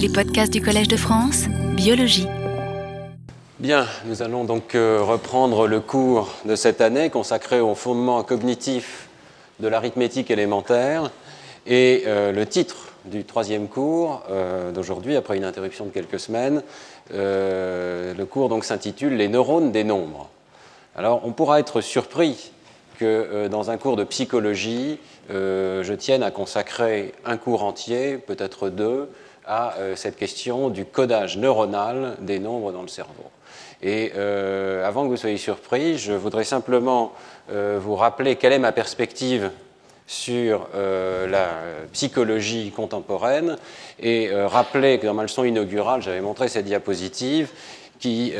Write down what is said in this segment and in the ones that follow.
Les podcasts du Collège de France, biologie. Bien, nous allons donc euh, reprendre le cours de cette année consacré au fondement cognitif de l'arithmétique élémentaire. Et euh, le titre du troisième cours euh, d'aujourd'hui, après une interruption de quelques semaines, le cours donc s'intitule Les neurones des nombres. Alors, on pourra être surpris que dans un cours de psychologie, je tienne à consacrer un cours entier, peut-être deux, à cette question du codage neuronal des nombres dans le cerveau. Et euh, avant que vous soyez surpris, je voudrais simplement euh, vous rappeler quelle est ma perspective sur euh, la psychologie contemporaine et rappeler que dans ma leçon inaugurale, j'avais montré cette diapositive qui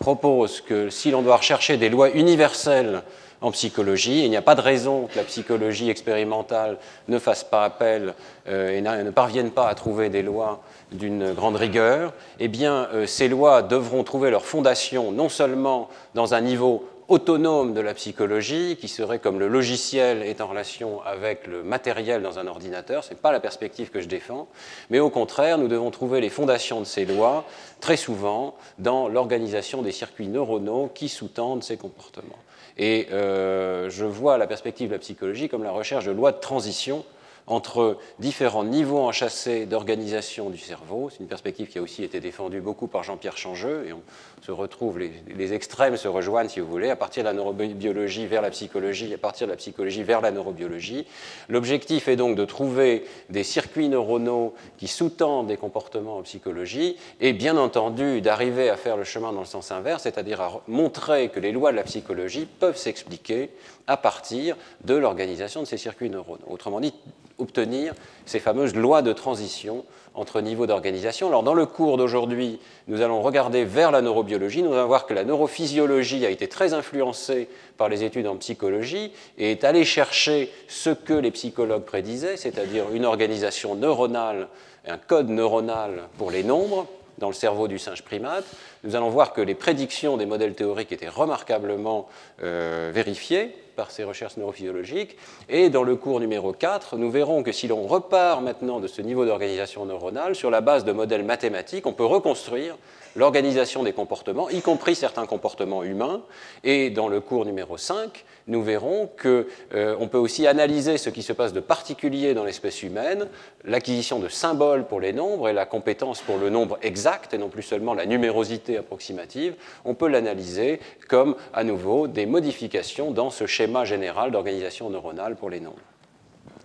propose que si l'on doit rechercher des lois universelles en psychologie. Il n'y a pas de raison que la psychologie expérimentale ne fasse pas appel et ne parvienne pas à trouver des lois d'une grande rigueur, eh bien, euh, ces lois devront trouver leur fondation non seulement dans un niveau autonome de la psychologie, qui serait comme le logiciel est en relation avec le matériel dans un ordinateur, ce n'est pas la perspective que je défends, mais au contraire, nous devons trouver les fondations de ces lois, très souvent, dans l'organisation des circuits neuronaux qui sous-tendent ces comportements. Et euh, je vois la perspective de la psychologie comme la recherche de lois de transition entre différents niveaux enchâssés d'organisation du cerveau. C'est une perspective qui a aussi été défendue beaucoup par Jean-Pierre Changeux, et on se retrouve, les, extrêmes se rejoignent, si vous voulez, à partir de la neurobiologie vers la psychologie, à partir de la psychologie vers la neurobiologie. L'objectif est donc de trouver des circuits neuronaux qui sous-tendent des comportements en psychologie, et bien entendu d'arriver à faire le chemin dans le sens inverse, c'est-à-dire à montrer que les lois de la psychologie peuvent s'expliquer à partir de l'organisation de ces circuits neuronaux. Autrement dit, obtenir ces fameuses lois de transition entre niveaux d'organisation. Alors dans le cours d'aujourd'hui, nous allons regarder vers la neurobiologie, nous allons voir que la neurophysiologie a été très influencée par les études en psychologie et est allée chercher ce que les psychologues prédisaient, c'est-à-dire une organisation neuronale, un code neuronal pour les nombres dans le cerveau du singe primate. Nous allons voir que les prédictions des modèles théoriques étaient remarquablement euh, vérifiées par ces recherches neurophysiologiques. Et dans le cours numéro 4, nous verrons que si l'on repart maintenant de ce niveau d'organisation neuronale, sur la base de modèles mathématiques, on peut reconstruire l'organisation des comportements, y compris certains comportements humains. Et dans le cours numéro 5, nous verrons qu'on euh, peut aussi analyser ce qui se passe de particulier dans l'espèce humaine, l'acquisition de symboles pour les nombres et la compétence pour le nombre exact, et non plus seulement la numérosité approximative. On peut l'analyser comme, à nouveau, des modifications dans ce schéma général d'organisation neuronale pour les nombres.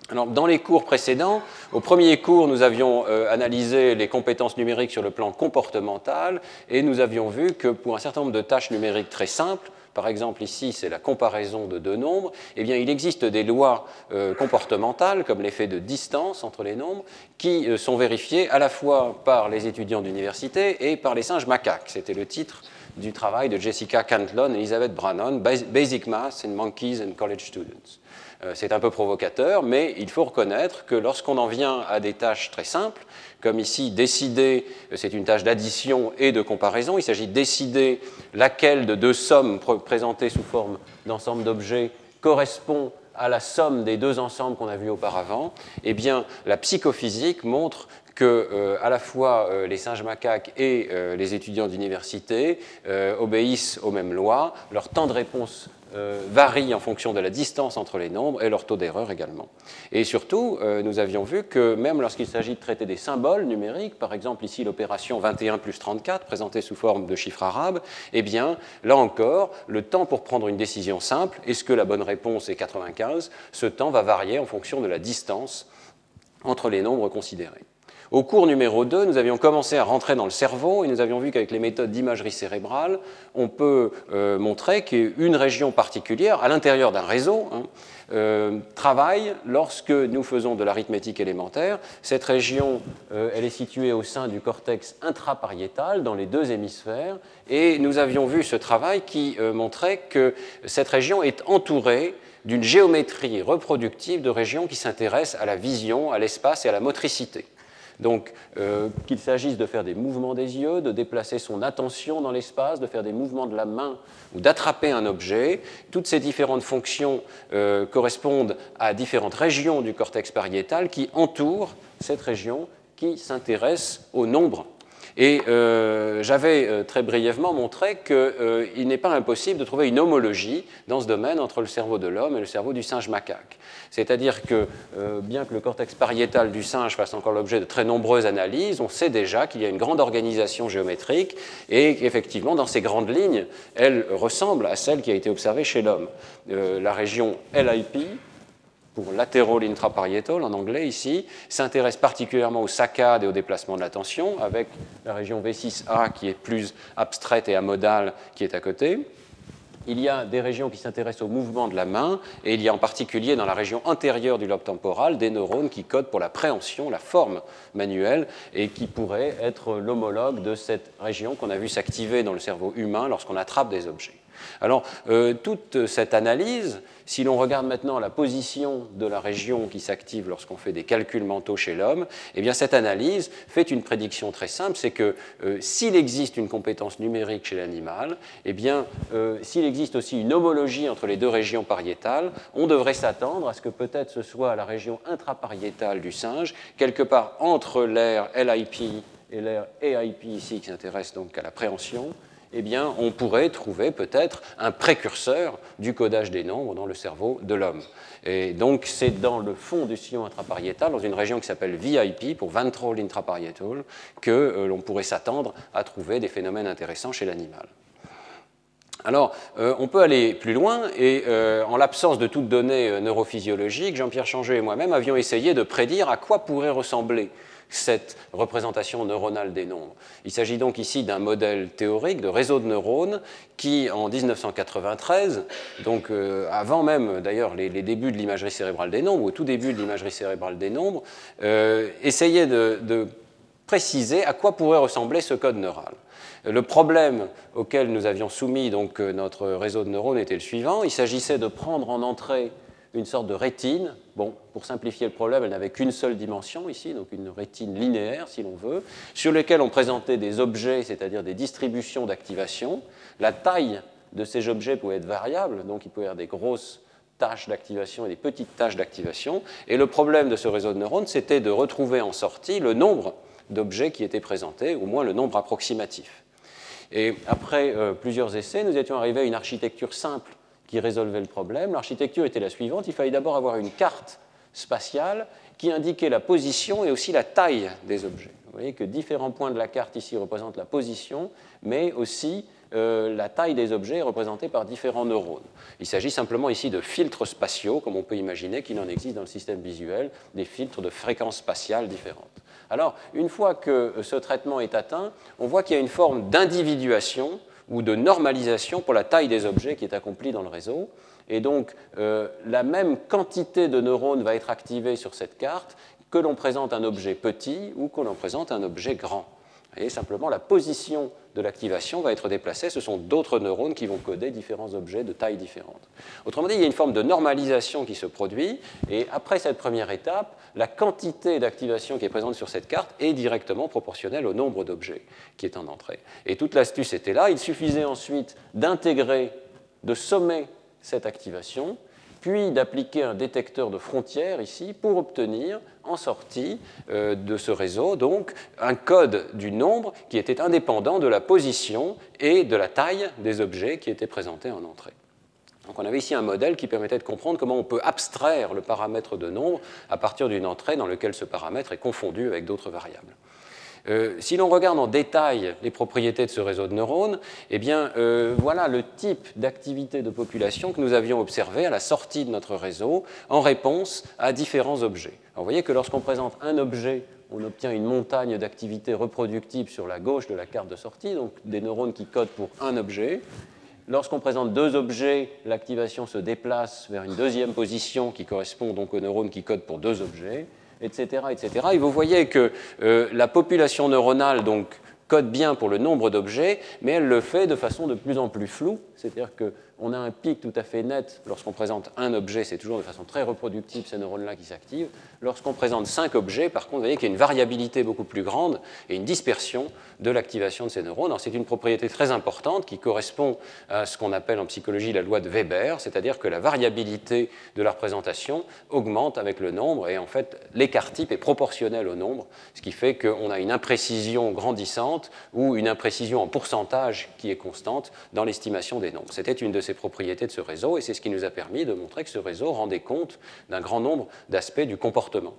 Alors, dans les cours précédents, au premier cours, nous avions euh, analysé les compétences numériques sur le plan comportemental et nous avions vu que pour un certain nombre de tâches numériques très simples, par exemple ici c'est la comparaison de deux nombres, eh bien, il existe des lois euh, comportementales comme l'effet de distance entre les nombres qui euh, sont vérifiées à la fois par les étudiants d'université et par les singes macaques. C'était le titre du travail de Jessica Cantlon et Elizabeth Brannon, Basic Math in Monkeys and College Students. Euh, c'est un peu provocateur, mais il faut reconnaître que lorsqu'on en vient à des tâches très simples, comme ici décider, euh, c'est une tâche d'addition et de comparaison, il s'agit de décider laquelle de deux sommes présentées sous forme d'ensemble d'objets correspond à la somme des deux ensembles qu'on a vus auparavant, eh bien, la psychophysique montre que euh, à la fois les singes macaques et les étudiants d'université obéissent aux mêmes lois, leur temps de réponse euh, varient en fonction de la distance entre les nombres et leur taux d'erreur également. Et surtout, euh, nous avions vu que même lorsqu'il s'agit de traiter des symboles numériques, par exemple ici l'opération 21 plus 34 présentée sous forme de chiffres arabes, eh bien là encore, le temps pour prendre une décision simple, est-ce que la bonne réponse est 95 Ce temps va varier en fonction de la distance entre les nombres considérés. Au cours numéro 2, nous avions commencé à rentrer dans le cerveau et nous avions vu qu'avec les méthodes d'imagerie cérébrale, on peut euh, montrer qu'une région particulière, à l'intérieur d'un réseau, hein, euh, travaille lorsque nous faisons de l'arithmétique élémentaire. Cette région, euh, elle est située au sein du cortex intrapariétal, dans les deux hémisphères, et nous avions vu ce travail qui montrait que cette région est entourée d'une géométrie reproductive de régions qui s'intéressent à la vision, à l'espace et à la motricité. Donc, euh, qu'il s'agisse de faire des mouvements des yeux, de déplacer son attention dans l'espace, de faire des mouvements de la main ou d'attraper un objet, toutes ces différentes fonctions euh, correspondent à différentes régions du cortex pariétal qui entourent cette région qui s'intéressent au nombre et euh, j'avais euh, très brièvement montré qu'il euh, n'est pas impossible de trouver une homologie dans ce domaine entre le cerveau de l'homme et le cerveau du singe macaque. C'est-à-dire que, bien que le cortex pariétal du singe fasse encore l'objet de très nombreuses analyses, on sait déjà qu'il y a une grande organisation géométrique et qu'effectivement, dans ces grandes lignes, elle ressemble à celle qui a été observée chez l'homme. la région LIP, pour lateral intraparietal en anglais ici, s'intéresse particulièrement aux saccades et au déplacement de l'attention, avec la région V6A qui est plus abstraite et amodale qui est à côté. Il y a des régions qui s'intéressent au mouvement de la main, et il y a en particulier dans la région antérieure du lobe temporal des neurones qui codent pour la préhension, la forme manuelle, et qui pourraient être l'homologue de cette région qu'on a vu s'activer dans le cerveau humain lorsqu'on attrape des objets. Alors, euh, toute cette analyse, si l'on regarde maintenant la position de la région qui s'active lorsqu'on fait des calculs mentaux chez l'homme, eh bien cette analyse fait une prédiction très simple, c'est que euh, s'il existe une compétence numérique chez l'animal, eh bien euh, s'il existe aussi une homologie entre les deux régions pariétales, on devrait s'attendre à ce que peut-être ce soit la région intrapariétale du singe, quelque part entre l'air LIP et l'air AIP ici qui s'intéresse donc à la préhension, eh bien, on pourrait trouver peut-être un précurseur du codage des nombres dans le cerveau de l'homme. Et donc, c'est dans le fond du sillon intrapariétal, dans une région qui s'appelle VIP, pour ventral intraparietal, que euh, l'on pourrait s'attendre à trouver des phénomènes intéressants chez l'animal. Alors, euh, on peut aller plus loin, et euh, en l'absence de toute donnée neurophysiologique, Jean-Pierre Changeux et moi-même avions essayé de prédire à quoi pourrait ressembler cette représentation neuronale des nombres. Il s'agit donc ici d'un modèle théorique de réseau de neurones qui, en 1993, donc euh, avant même d'ailleurs les, débuts de l'imagerie cérébrale des nombres, au tout début de l'imagerie cérébrale des nombres, euh, essayait de, préciser à quoi pourrait ressembler ce code neural. Le problème auquel nous avions soumis donc, euh, notre réseau de neurones était le suivant. Il s'agissait de prendre en entrée une sorte de rétine. Bon, pour simplifier le problème, elle n'avait qu'une seule dimension ici, donc une rétine linéaire si l'on veut, sur laquelle on présentait des objets, c'est-à-dire des distributions d'activation. La taille de ces objets pouvait être variable, donc il pouvait y avoir des grosses tâches d'activation et des petites tâches d'activation. Et le problème de ce réseau de neurones, c'était de retrouver en sortie le nombre d'objets qui étaient présentés, au moins le nombre approximatif. Et après euh, plusieurs essais, nous étions arrivés à une architecture simple qui résolvait le problème. L'architecture était la suivante. Il fallait d'abord avoir une carte spatiale qui indiquait la position et aussi la taille des objets. Vous voyez que différents points de la carte ici représentent la position, mais aussi euh, la taille des objets représentée par différents neurones. Il s'agit simplement ici de filtres spatiaux, comme on peut imaginer qu'il en existe dans le système visuel, des filtres de fréquences spatiales différentes. Alors, une fois que ce traitement est atteint, on voit qu'il y a une forme d'individuation ou de normalisation pour la taille des objets qui est accomplie dans le réseau. Et donc, euh, la même quantité de neurones va être activée sur cette carte que l'on présente un objet petit ou que l'on présente un objet grand. Et simplement, la position de l'activation va être déplacée. Ce sont d'autres neurones qui vont coder différents objets de tailles différentes. Autrement dit, il y a une forme de normalisation qui se produit. Et après cette première étape, la quantité d'activation qui est présente sur cette carte est directement proportionnelle au nombre d'objets qui est en entrée. Et toute l'astuce était là. Il suffisait ensuite d'intégrer, de sommer cette activation puis d'appliquer un détecteur de frontières ici pour obtenir en sortie euh, de ce réseau donc un code du nombre qui était indépendant de la position et de la taille des objets qui étaient présentés en entrée. Donc on avait ici un modèle qui permettait de comprendre comment on peut abstraire le paramètre de nombre à partir d'une entrée dans laquelle ce paramètre est confondu avec d'autres variables. Euh, si l'on regarde en détail les propriétés de ce réseau de neurones, eh bien, euh, voilà le type d'activité de population que nous avions observé à la sortie de notre réseau en réponse à différents objets. vous voyez que lorsqu'on présente un objet, on obtient une montagne d'activité reproductible sur la gauche de la carte de sortie, donc des neurones qui codent pour un objet. Lorsqu'on présente deux objets, l'activation se déplace vers une deuxième position qui correspond donc aux neurones qui codent pour deux objets etc., etc. Et vous voyez que euh, la population neuronale donc, code bien pour le nombre d'objets, mais elle le fait de façon de plus en plus floue, c'est-à-dire que on a un pic tout à fait net lorsqu'on présente un objet, c'est toujours de façon très reproductible ces neurones-là qui s'activent. Lorsqu'on présente cinq objets, par contre, vous voyez qu'il y a une variabilité beaucoup plus grande et une dispersion de l'activation de ces neurones. C'est une propriété très importante qui correspond à ce qu'on appelle en psychologie la loi de Weber, c'est-à-dire que la variabilité de la représentation augmente avec le nombre et en fait l'écart type est proportionnel au nombre, ce qui fait qu'on a une imprécision grandissante ou une imprécision en pourcentage qui est constante dans l'estimation des C'était une de ces propriétés de ce réseau et c'est ce qui nous a permis de montrer que ce réseau rendait compte d'un grand nombre d'aspects du comportement.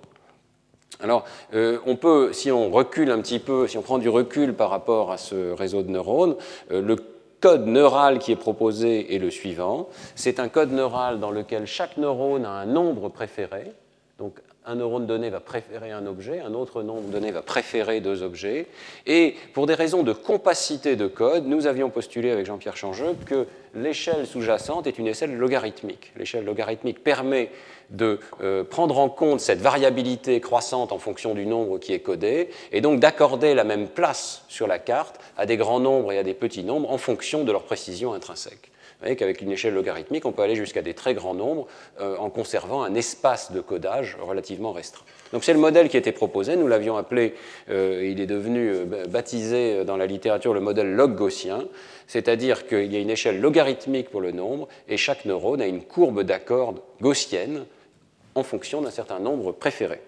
Alors, euh, on peut, si on recule un petit peu, si on prend du recul par rapport à ce réseau de neurones, euh, le code neural qui est proposé est le suivant. C'est un code neural dans lequel chaque neurone a un nombre préféré. Donc, un neurone donné va préférer un objet, un autre nombre donné va préférer deux objets. Et pour des raisons de compacité de code, nous avions postulé avec Jean-Pierre Changeux que l'échelle sous-jacente est une échelle logarithmique. L'échelle logarithmique permet de euh, prendre en compte cette variabilité croissante en fonction du nombre qui est codé, et donc d'accorder la même place sur la carte à des grands nombres et à des petits nombres en fonction de leur précision intrinsèque. Voyez qu'avec une échelle logarithmique, on peut aller jusqu'à des très grands nombres euh, en conservant un espace de codage relativement restreint. Donc c'est le modèle qui été proposé, nous l'avions appelé, euh, il est devenu euh, baptisé dans la littérature le modèle log gaussien, c'est-à-dire qu'il y a une échelle logarithmique pour le nombre et chaque neurone a une courbe d'accord gaussienne en fonction d'un certain nombre préféré.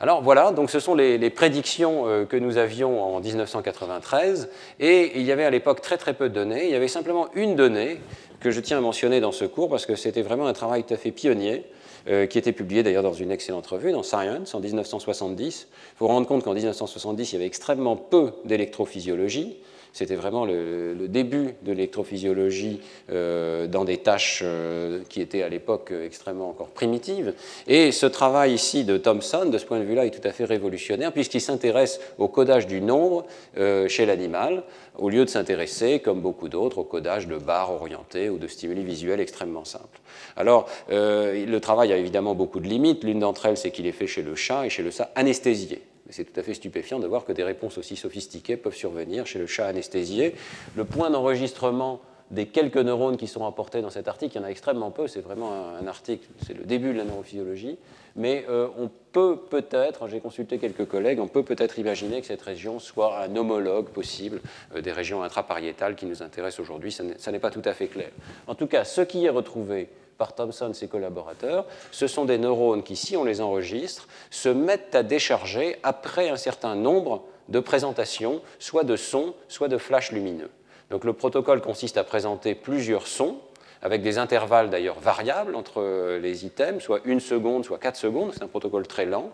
Alors voilà, donc ce sont les, prédictions euh, que nous avions en 1993, et il y avait à l'époque très très peu de données. Il y avait simplement une donnée que je tiens à mentionner dans ce cours parce que c'était vraiment un travail tout à fait pionnier. Euh, qui était publié d'ailleurs dans une excellente revue, dans Science, en 1970. Il faut rendre compte qu'en 1970, il y avait extrêmement peu d'électrophysiologie. C'était vraiment le, début de l'électrophysiologie euh, dans des tâches euh, qui étaient à l'époque extrêmement encore primitives. Et ce travail ici de Thomson, de ce point de vue-là, est tout à fait révolutionnaire puisqu'il s'intéresse au codage du nombre euh, chez l'animal, au lieu de s'intéresser, comme beaucoup d'autres, au codage de barres orientées ou de stimuli visuels extrêmement simples. Alors, le travail a évidemment beaucoup de limites. L'une d'entre elles, c'est qu'il est fait chez le chat et chez le chat anesthésié c'est tout à fait stupéfiant de voir que des réponses aussi sophistiquées peuvent survenir chez le chat anesthésié. Le point d'enregistrement des quelques neurones qui sont apportés dans cet article, il y en a extrêmement peu, c'est vraiment un, article, c'est le début de la neurophysiologie, mais euh, on peut peut-être, j'ai consulté quelques collègues, on peut peut-être imaginer que cette région soit un homologue possible euh, des régions intrapariétales qui nous intéressent aujourd'hui, ça n'est pas tout à fait clair. En tout cas, ce qui est retrouvé par Thomson et ses collaborateurs, ce sont des neurones qui, si on les enregistre, se mettent à décharger après un certain nombre de présentations, soit de sons, soit de flashs lumineux. Donc le protocole consiste à présenter plusieurs sons, avec des intervalles d'ailleurs variables entre les items, soit une seconde, soit quatre secondes, c'est un protocole très lent,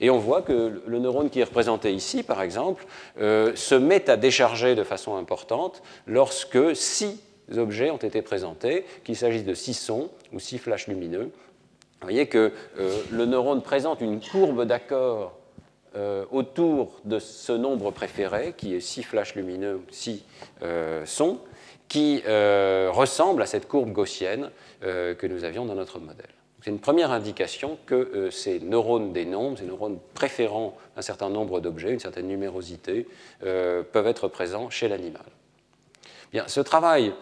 et on voit que le neurone qui est représenté ici, par exemple, euh, se met à décharger de façon importante lorsque si objets ont été présentés, qu'il s'agisse de six sons ou six flashs lumineux. Vous voyez que euh, le neurone présente une courbe d'accord euh, autour de ce nombre préféré, qui est six flashs lumineux, six euh, sons, qui ressemble à cette courbe gaussienne que nous avions dans notre modèle. C'est une première indication que ces neurones des nombres, ces neurones préférant un certain nombre d'objets, une certaine numérosité, peuvent être présents chez l'animal. Bien, ce travail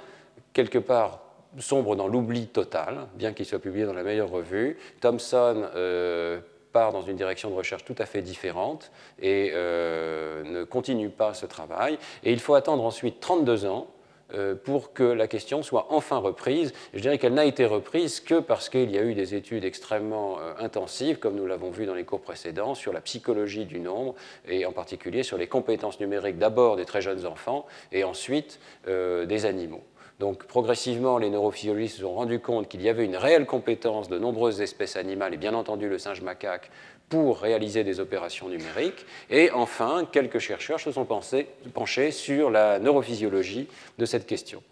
quelque part sombre dans l'oubli total, bien qu'il soit publié dans la meilleure revue. Thomson euh, part dans une direction de recherche tout à fait différente et euh, ne continue pas ce travail. Et il faut attendre ensuite 32 ans euh, pour que la question soit enfin reprise. Je dirais qu'elle n'a été reprise que parce qu'il y a eu des études extrêmement intensives, comme nous l'avons vu dans les cours précédents, sur la psychologie du nombre et en particulier sur les compétences numériques d'abord des très jeunes enfants et ensuite des animaux. Donc progressivement, les neurophysiologistes se sont rendus compte qu'il y avait une réelle compétence de nombreuses espèces animales, et bien entendu le singe macaque, pour réaliser des opérations numériques. Et enfin, quelques chercheurs se sont penchés sur la neurophysiologie de cette question.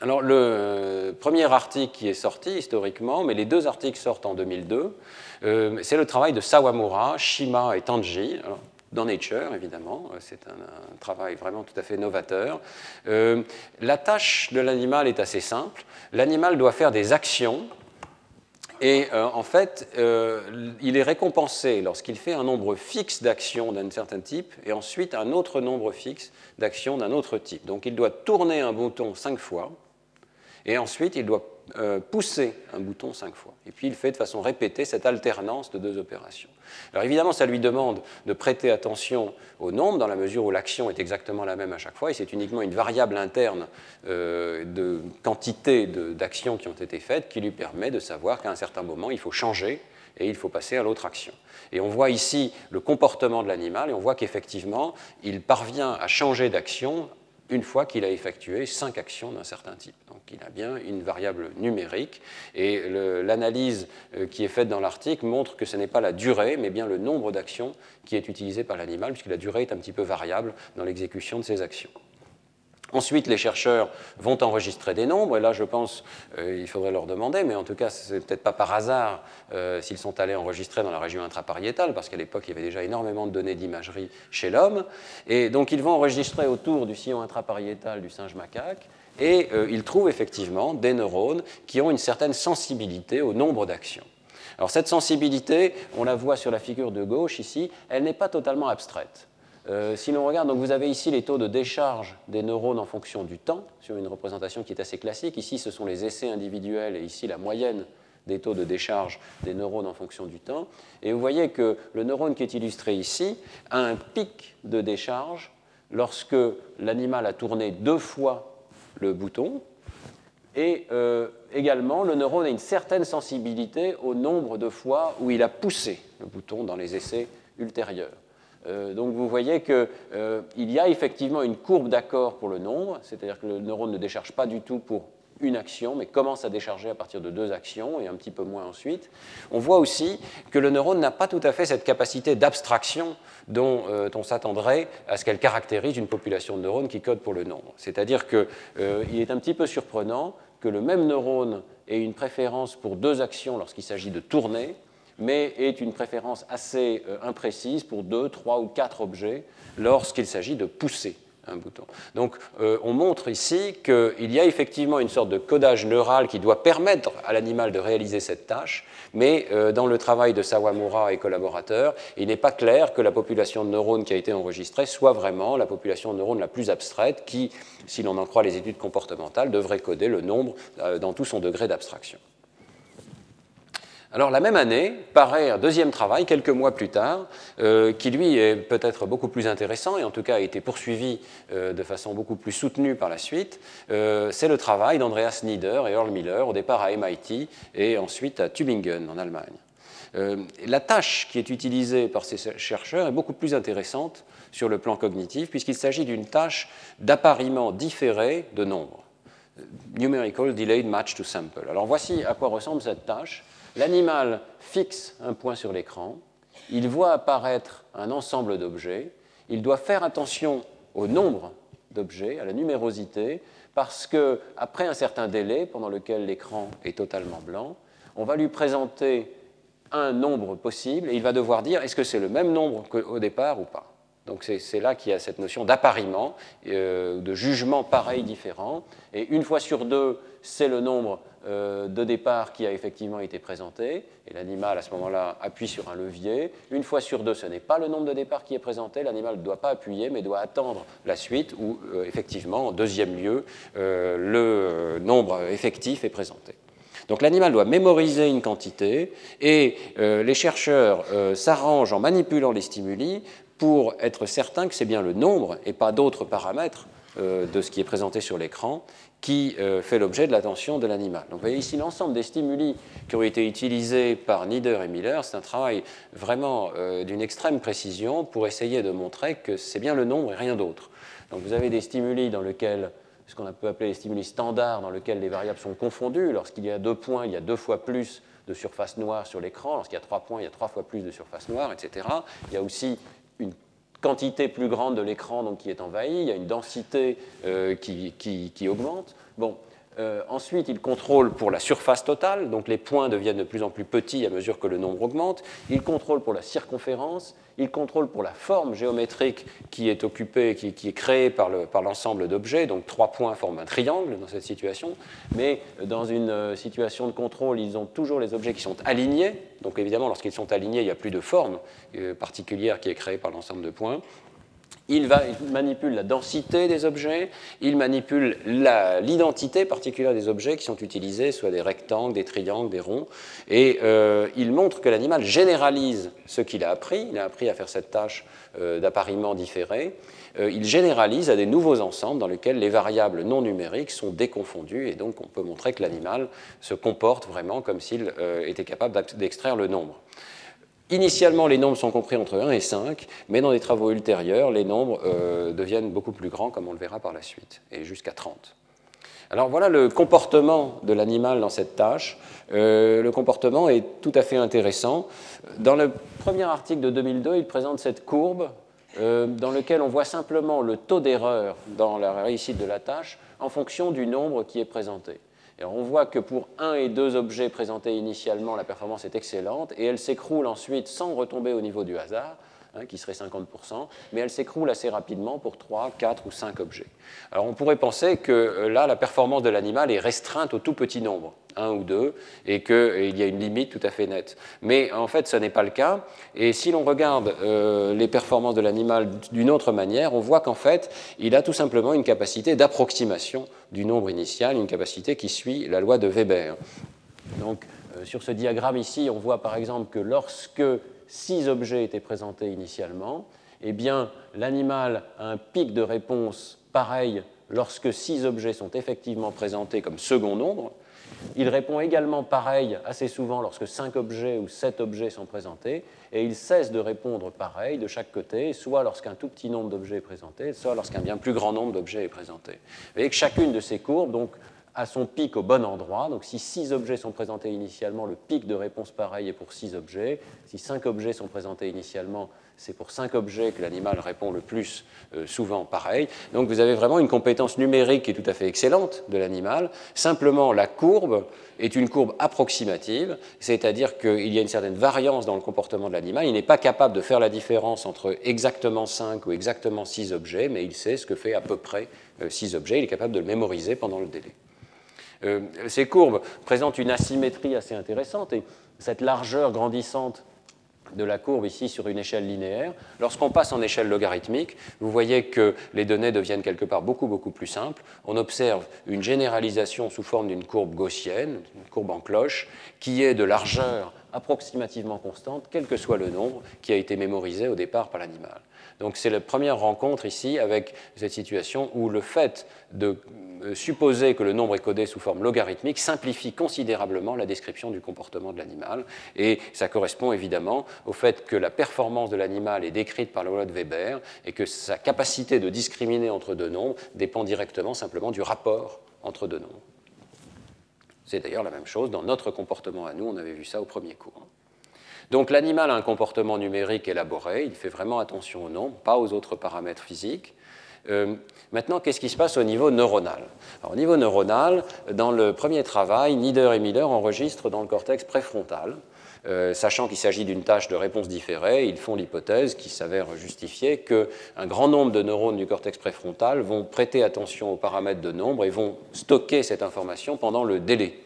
Alors le euh, premier article qui est sorti historiquement, mais les deux articles sortent en 2002, euh, c'est le travail de Sawamura, Shima et Tanji dans Nature, évidemment. Euh, c'est un, travail vraiment tout à fait novateur. Euh, la tâche de l'animal est assez simple. L'animal doit faire des actions et euh, en fait, il est récompensé lorsqu'il fait un nombre fixe d'actions d'un certain type et ensuite un autre nombre fixe d'actions d'un autre type. Donc il doit tourner un bouton cinq fois Et ensuite, il doit euh, pousser un bouton cinq fois. Et puis il fait de façon répétée cette alternance de deux opérations. Alors évidemment, ça lui demande de prêter attention au nombre dans la mesure où l'action est exactement la même à chaque fois et c'est uniquement une variable interne euh, de quantité d'actions qui ont été faites qui lui permet de savoir qu'à un certain moment, il faut changer et il faut passer à l'autre action. Et on voit ici le comportement de l'animal et on voit qu'effectivement, il parvient à changer d'action une fois qu'il a effectué cinq actions d'un certain type. Donc il a bien une variable numérique et l'analyse euh, qui est faite dans l'article montre que ce n'est pas la durée, mais bien le nombre d'actions qui est utilisé par l'animal, puisque la durée est un petit peu variable dans l'exécution de ces actions. Ensuite, les chercheurs vont enregistrer des nombres, et là, je pense, euh, il faudrait leur demander, mais en tout cas, ce n'est peut-être pas par hasard euh, s'ils sont allés enregistrer dans la région intrapariétale, parce qu'à l'époque, il y avait déjà énormément de données d'imagerie chez l'homme. Et donc, ils vont enregistrer autour du sillon intrapariétal du singe macaque, et euh, ils trouvent effectivement des neurones qui ont une certaine sensibilité au nombre d'actions. Alors, cette sensibilité, on la voit sur la figure de gauche ici, elle n'est pas totalement abstraite. Euh, si l'on regarde, donc vous avez ici les taux de décharge des neurones en fonction du temps, sur une représentation qui est assez classique. Ici, ce sont les essais individuels et ici la moyenne des taux de décharge des neurones en fonction du temps. Et vous voyez que le neurone qui est illustré ici a un pic de décharge lorsque l'animal a tourné deux fois le bouton. Et euh, également, le neurone a une certaine sensibilité au nombre de fois où il a poussé le bouton dans les essais ultérieurs. Euh, donc vous voyez qu'il euh, y a effectivement une courbe d'accord pour le nombre, c'est-à-dire que le neurone ne décharge pas du tout pour une action, mais commence à décharger à partir de deux actions et un petit peu moins ensuite. On voit aussi que le neurone n'a pas tout à fait cette capacité d'abstraction dont euh, on s'attendrait à ce qu'elle caractérise une population de neurones qui code pour le nombre. C'est-à-dire qu'il est un petit peu surprenant que le même neurone ait une préférence pour deux actions lorsqu'il s'agit de tourner, mais est une préférence assez euh, imprécise pour deux, trois ou quatre objets lorsqu'il s'agit de pousser un bouton. Donc euh, on montre ici qu'il y a effectivement une sorte de codage neural qui doit permettre à l'animal de réaliser cette tâche, mais euh, dans le travail de Sawamura et collaborateurs, il n'est pas clair que la population de neurones qui a été enregistrée soit vraiment la population de neurones la plus abstraite qui, si l'on en croit les études comportementales, devrait coder le nombre dans tout son degré d'abstraction. Alors la même année paraît un deuxième travail, quelques mois plus tard, euh, qui lui est peut-être beaucoup plus intéressant et en tout cas a été poursuivi euh, de façon beaucoup plus soutenue par la suite. Euh, c'est le travail d'Andreas Nieder et Earl Miller, au départ à MIT et ensuite à Tübingen en Allemagne. la tâche qui est utilisée par ces chercheurs est beaucoup plus intéressante sur le plan cognitif puisqu'il s'agit d'une tâche d'appariement différé de nombres. Numerical Delayed Match to Sample. Alors voici à quoi ressemble cette tâche. L'animal fixe un point sur l'écran, il voit apparaître un ensemble d'objets, il doit faire attention au nombre d'objets, à la numérosité, parce que après un certain délai pendant lequel l'écran est totalement blanc, on va lui présenter un nombre possible et il va devoir dire est-ce que c'est le même nombre qu'au départ ou pas? Donc c'est là qu'il y a cette notion d'appariement, euh, de jugement pareil différent. Et une fois sur deux, c'est le nombre de départ qui a effectivement été présenté, et l'animal à ce moment-là appuie sur un levier. Une fois sur deux, ce n'est pas le nombre de départ qui est présenté, l'animal ne doit pas appuyer, mais doit attendre la suite, où euh, effectivement, en deuxième lieu, euh, le nombre effectif est présenté. Donc l'animal doit mémoriser une quantité et les chercheurs s'arrangent en manipulant les stimuli pour être certains que c'est bien le nombre et pas d'autres paramètres de ce qui est présenté sur l'écran qui euh, fait l'objet de l'attention de l'animal. Donc vous voyez ici l'ensemble des stimuli qui ont été utilisés par Nieder et Miller. C'est un travail vraiment euh, d'une extrême précision pour essayer de montrer que c'est bien le nombre et rien d'autre. Donc vous avez des stimuli dans lesquels ce qu'on peut appeler les stimuli standards, dans lesquels les variables sont confondues. Lorsqu'il y a deux points, il y a deux fois plus de surface noire sur l'écran. Lorsqu'il y a trois points, il y a trois fois plus de surface noire, etc. Il y a aussi une quantité plus grande de l'écran donc, qui est envahi, il y a une densité euh, qui, qui, augmente. Bon, euh, ensuite, il contrôle pour la surface totale, donc les points deviennent de plus en plus petits à mesure que le nombre augmente. Il contrôle pour la circonférence, il contrôle pour la forme géométrique qui est occupée, qui, est créée par l'ensemble d'objets. Donc trois points forment un triangle dans cette situation. Mais dans une euh, situation de contrôle, ils ont toujours les objets qui sont alignés. Donc évidemment, lorsqu'ils sont alignés, il n'y a plus de forme euh, particulière qui est créée par l'ensemble de points. Il, manipule la densité des objets, il manipule l'identité particulière des objets qui sont utilisés, soit des rectangles, des triangles, des ronds, et euh, il montre que l'animal généralise ce qu'il a appris, il a appris à faire cette tâche euh, d'appariement différé, euh, il généralise à des nouveaux ensembles dans lesquels les variables non numériques sont déconfondues, et donc on peut montrer que l'animal se comporte vraiment comme s'il était capable d'extraire le nombre. Initialement, les nombres sont compris entre 1 et 5, mais dans des travaux ultérieurs, les nombres euh, deviennent beaucoup plus grands, comme on le verra par la suite, et jusqu'à 30. Alors voilà le comportement de l'animal dans cette tâche. Euh, le comportement est tout à fait intéressant. Dans le premier article de 2002, il présente cette courbe euh, dans laquelle on voit simplement le taux d'erreur dans la réussite de la tâche en fonction du nombre qui est présenté on voit que pour un et deux objets présentés initialement, la performance est excellente et elle s'écroule ensuite sans retomber au niveau du hasard. Hein, qui serait 50%, mais elle s'écroule assez rapidement pour 3, 4 ou 5 objets. On pourrait penser que euh, là, la performance de l'animal est restreinte au tout petit nombre, 1 ou 2, et qu'il y a une limite tout à fait nette. Mais en fait, ce n'est pas le cas. Et si l'on regarde euh, les performances de l'animal d'une autre manière, on voit qu'en fait, il a tout simplement une capacité d'approximation du nombre initial, une capacité qui suit la loi de Weber. Donc, euh, sur ce diagramme ici, on voit par exemple que lorsque six objets étaient présentés initialement, eh bien, l'animal a un pic de réponse pareil lorsque six objets sont effectivement présentés comme second nombre. Il répond également pareil assez souvent lorsque cinq objets ou sept objets sont présentés, et il cesse de répondre pareil de chaque côté, soit lorsqu'un tout petit nombre d'objets est présenté, soit lorsqu'un bien plus grand nombre d'objets est présenté. Vous voyez que chacune de ces courbes donc, à son pic au bon endroit. Donc si six objets sont présentés initialement, le pic de réponse pareil est pour six objets. Si cinq objets sont présentés initialement, c'est pour cinq objets que l'animal répond le plus euh, souvent pareil. Donc vous avez vraiment une compétence numérique qui est tout à fait excellente de l'animal. Simplement, la courbe est une courbe approximative, c'est-à-dire qu'il y a une certaine variance dans le comportement de l'animal. Il n'est pas capable de faire la différence entre exactement 5 ou exactement 6 objets, mais il sait ce que fait à peu près 6 euh, objets. Il est capable de le mémoriser pendant le délai. Euh, ces courbes présentent une asymétrie assez intéressante et cette largeur grandissante de la courbe ici sur une échelle linéaire. Lorsqu'on passe en échelle logarithmique, vous voyez que les données deviennent quelque part beaucoup beaucoup plus simples. On observe une généralisation sous forme d'une courbe gaussienne, une courbe en cloche, qui est de largeur approximativement constante, quel que soit le nombre qui a été mémorisé au départ par l'animal. Donc c'est la première rencontre ici avec cette situation où le fait de euh, supposer que le nombre est codé sous forme logarithmique simplifie considérablement la description du comportement de l'animal. Et ça correspond évidemment au fait que la performance de l'animal est décrite par la loi de Weber et que sa capacité de discriminer entre deux nombres dépend directement simplement du rapport entre deux nombres. C'est d'ailleurs la même chose dans notre comportement à nous, on avait vu ça au premier cours. Donc l'animal a un comportement numérique élaboré, il fait vraiment attention au nombre, pas aux autres paramètres physiques. Euh, maintenant, qu'est-ce qui se passe au niveau neuronal? Au niveau neuronal, dans le premier travail, Nieder et Miller enregistrent dans le cortex préfrontal, euh, sachant qu'il s'agit d'une tâche de réponse différée, ils font l'hypothèse qui s'avère justifiée qu'un grand nombre de neurones du cortex préfrontal vont prêter attention aux paramètres de nombre et vont stocker cette information pendant le délai.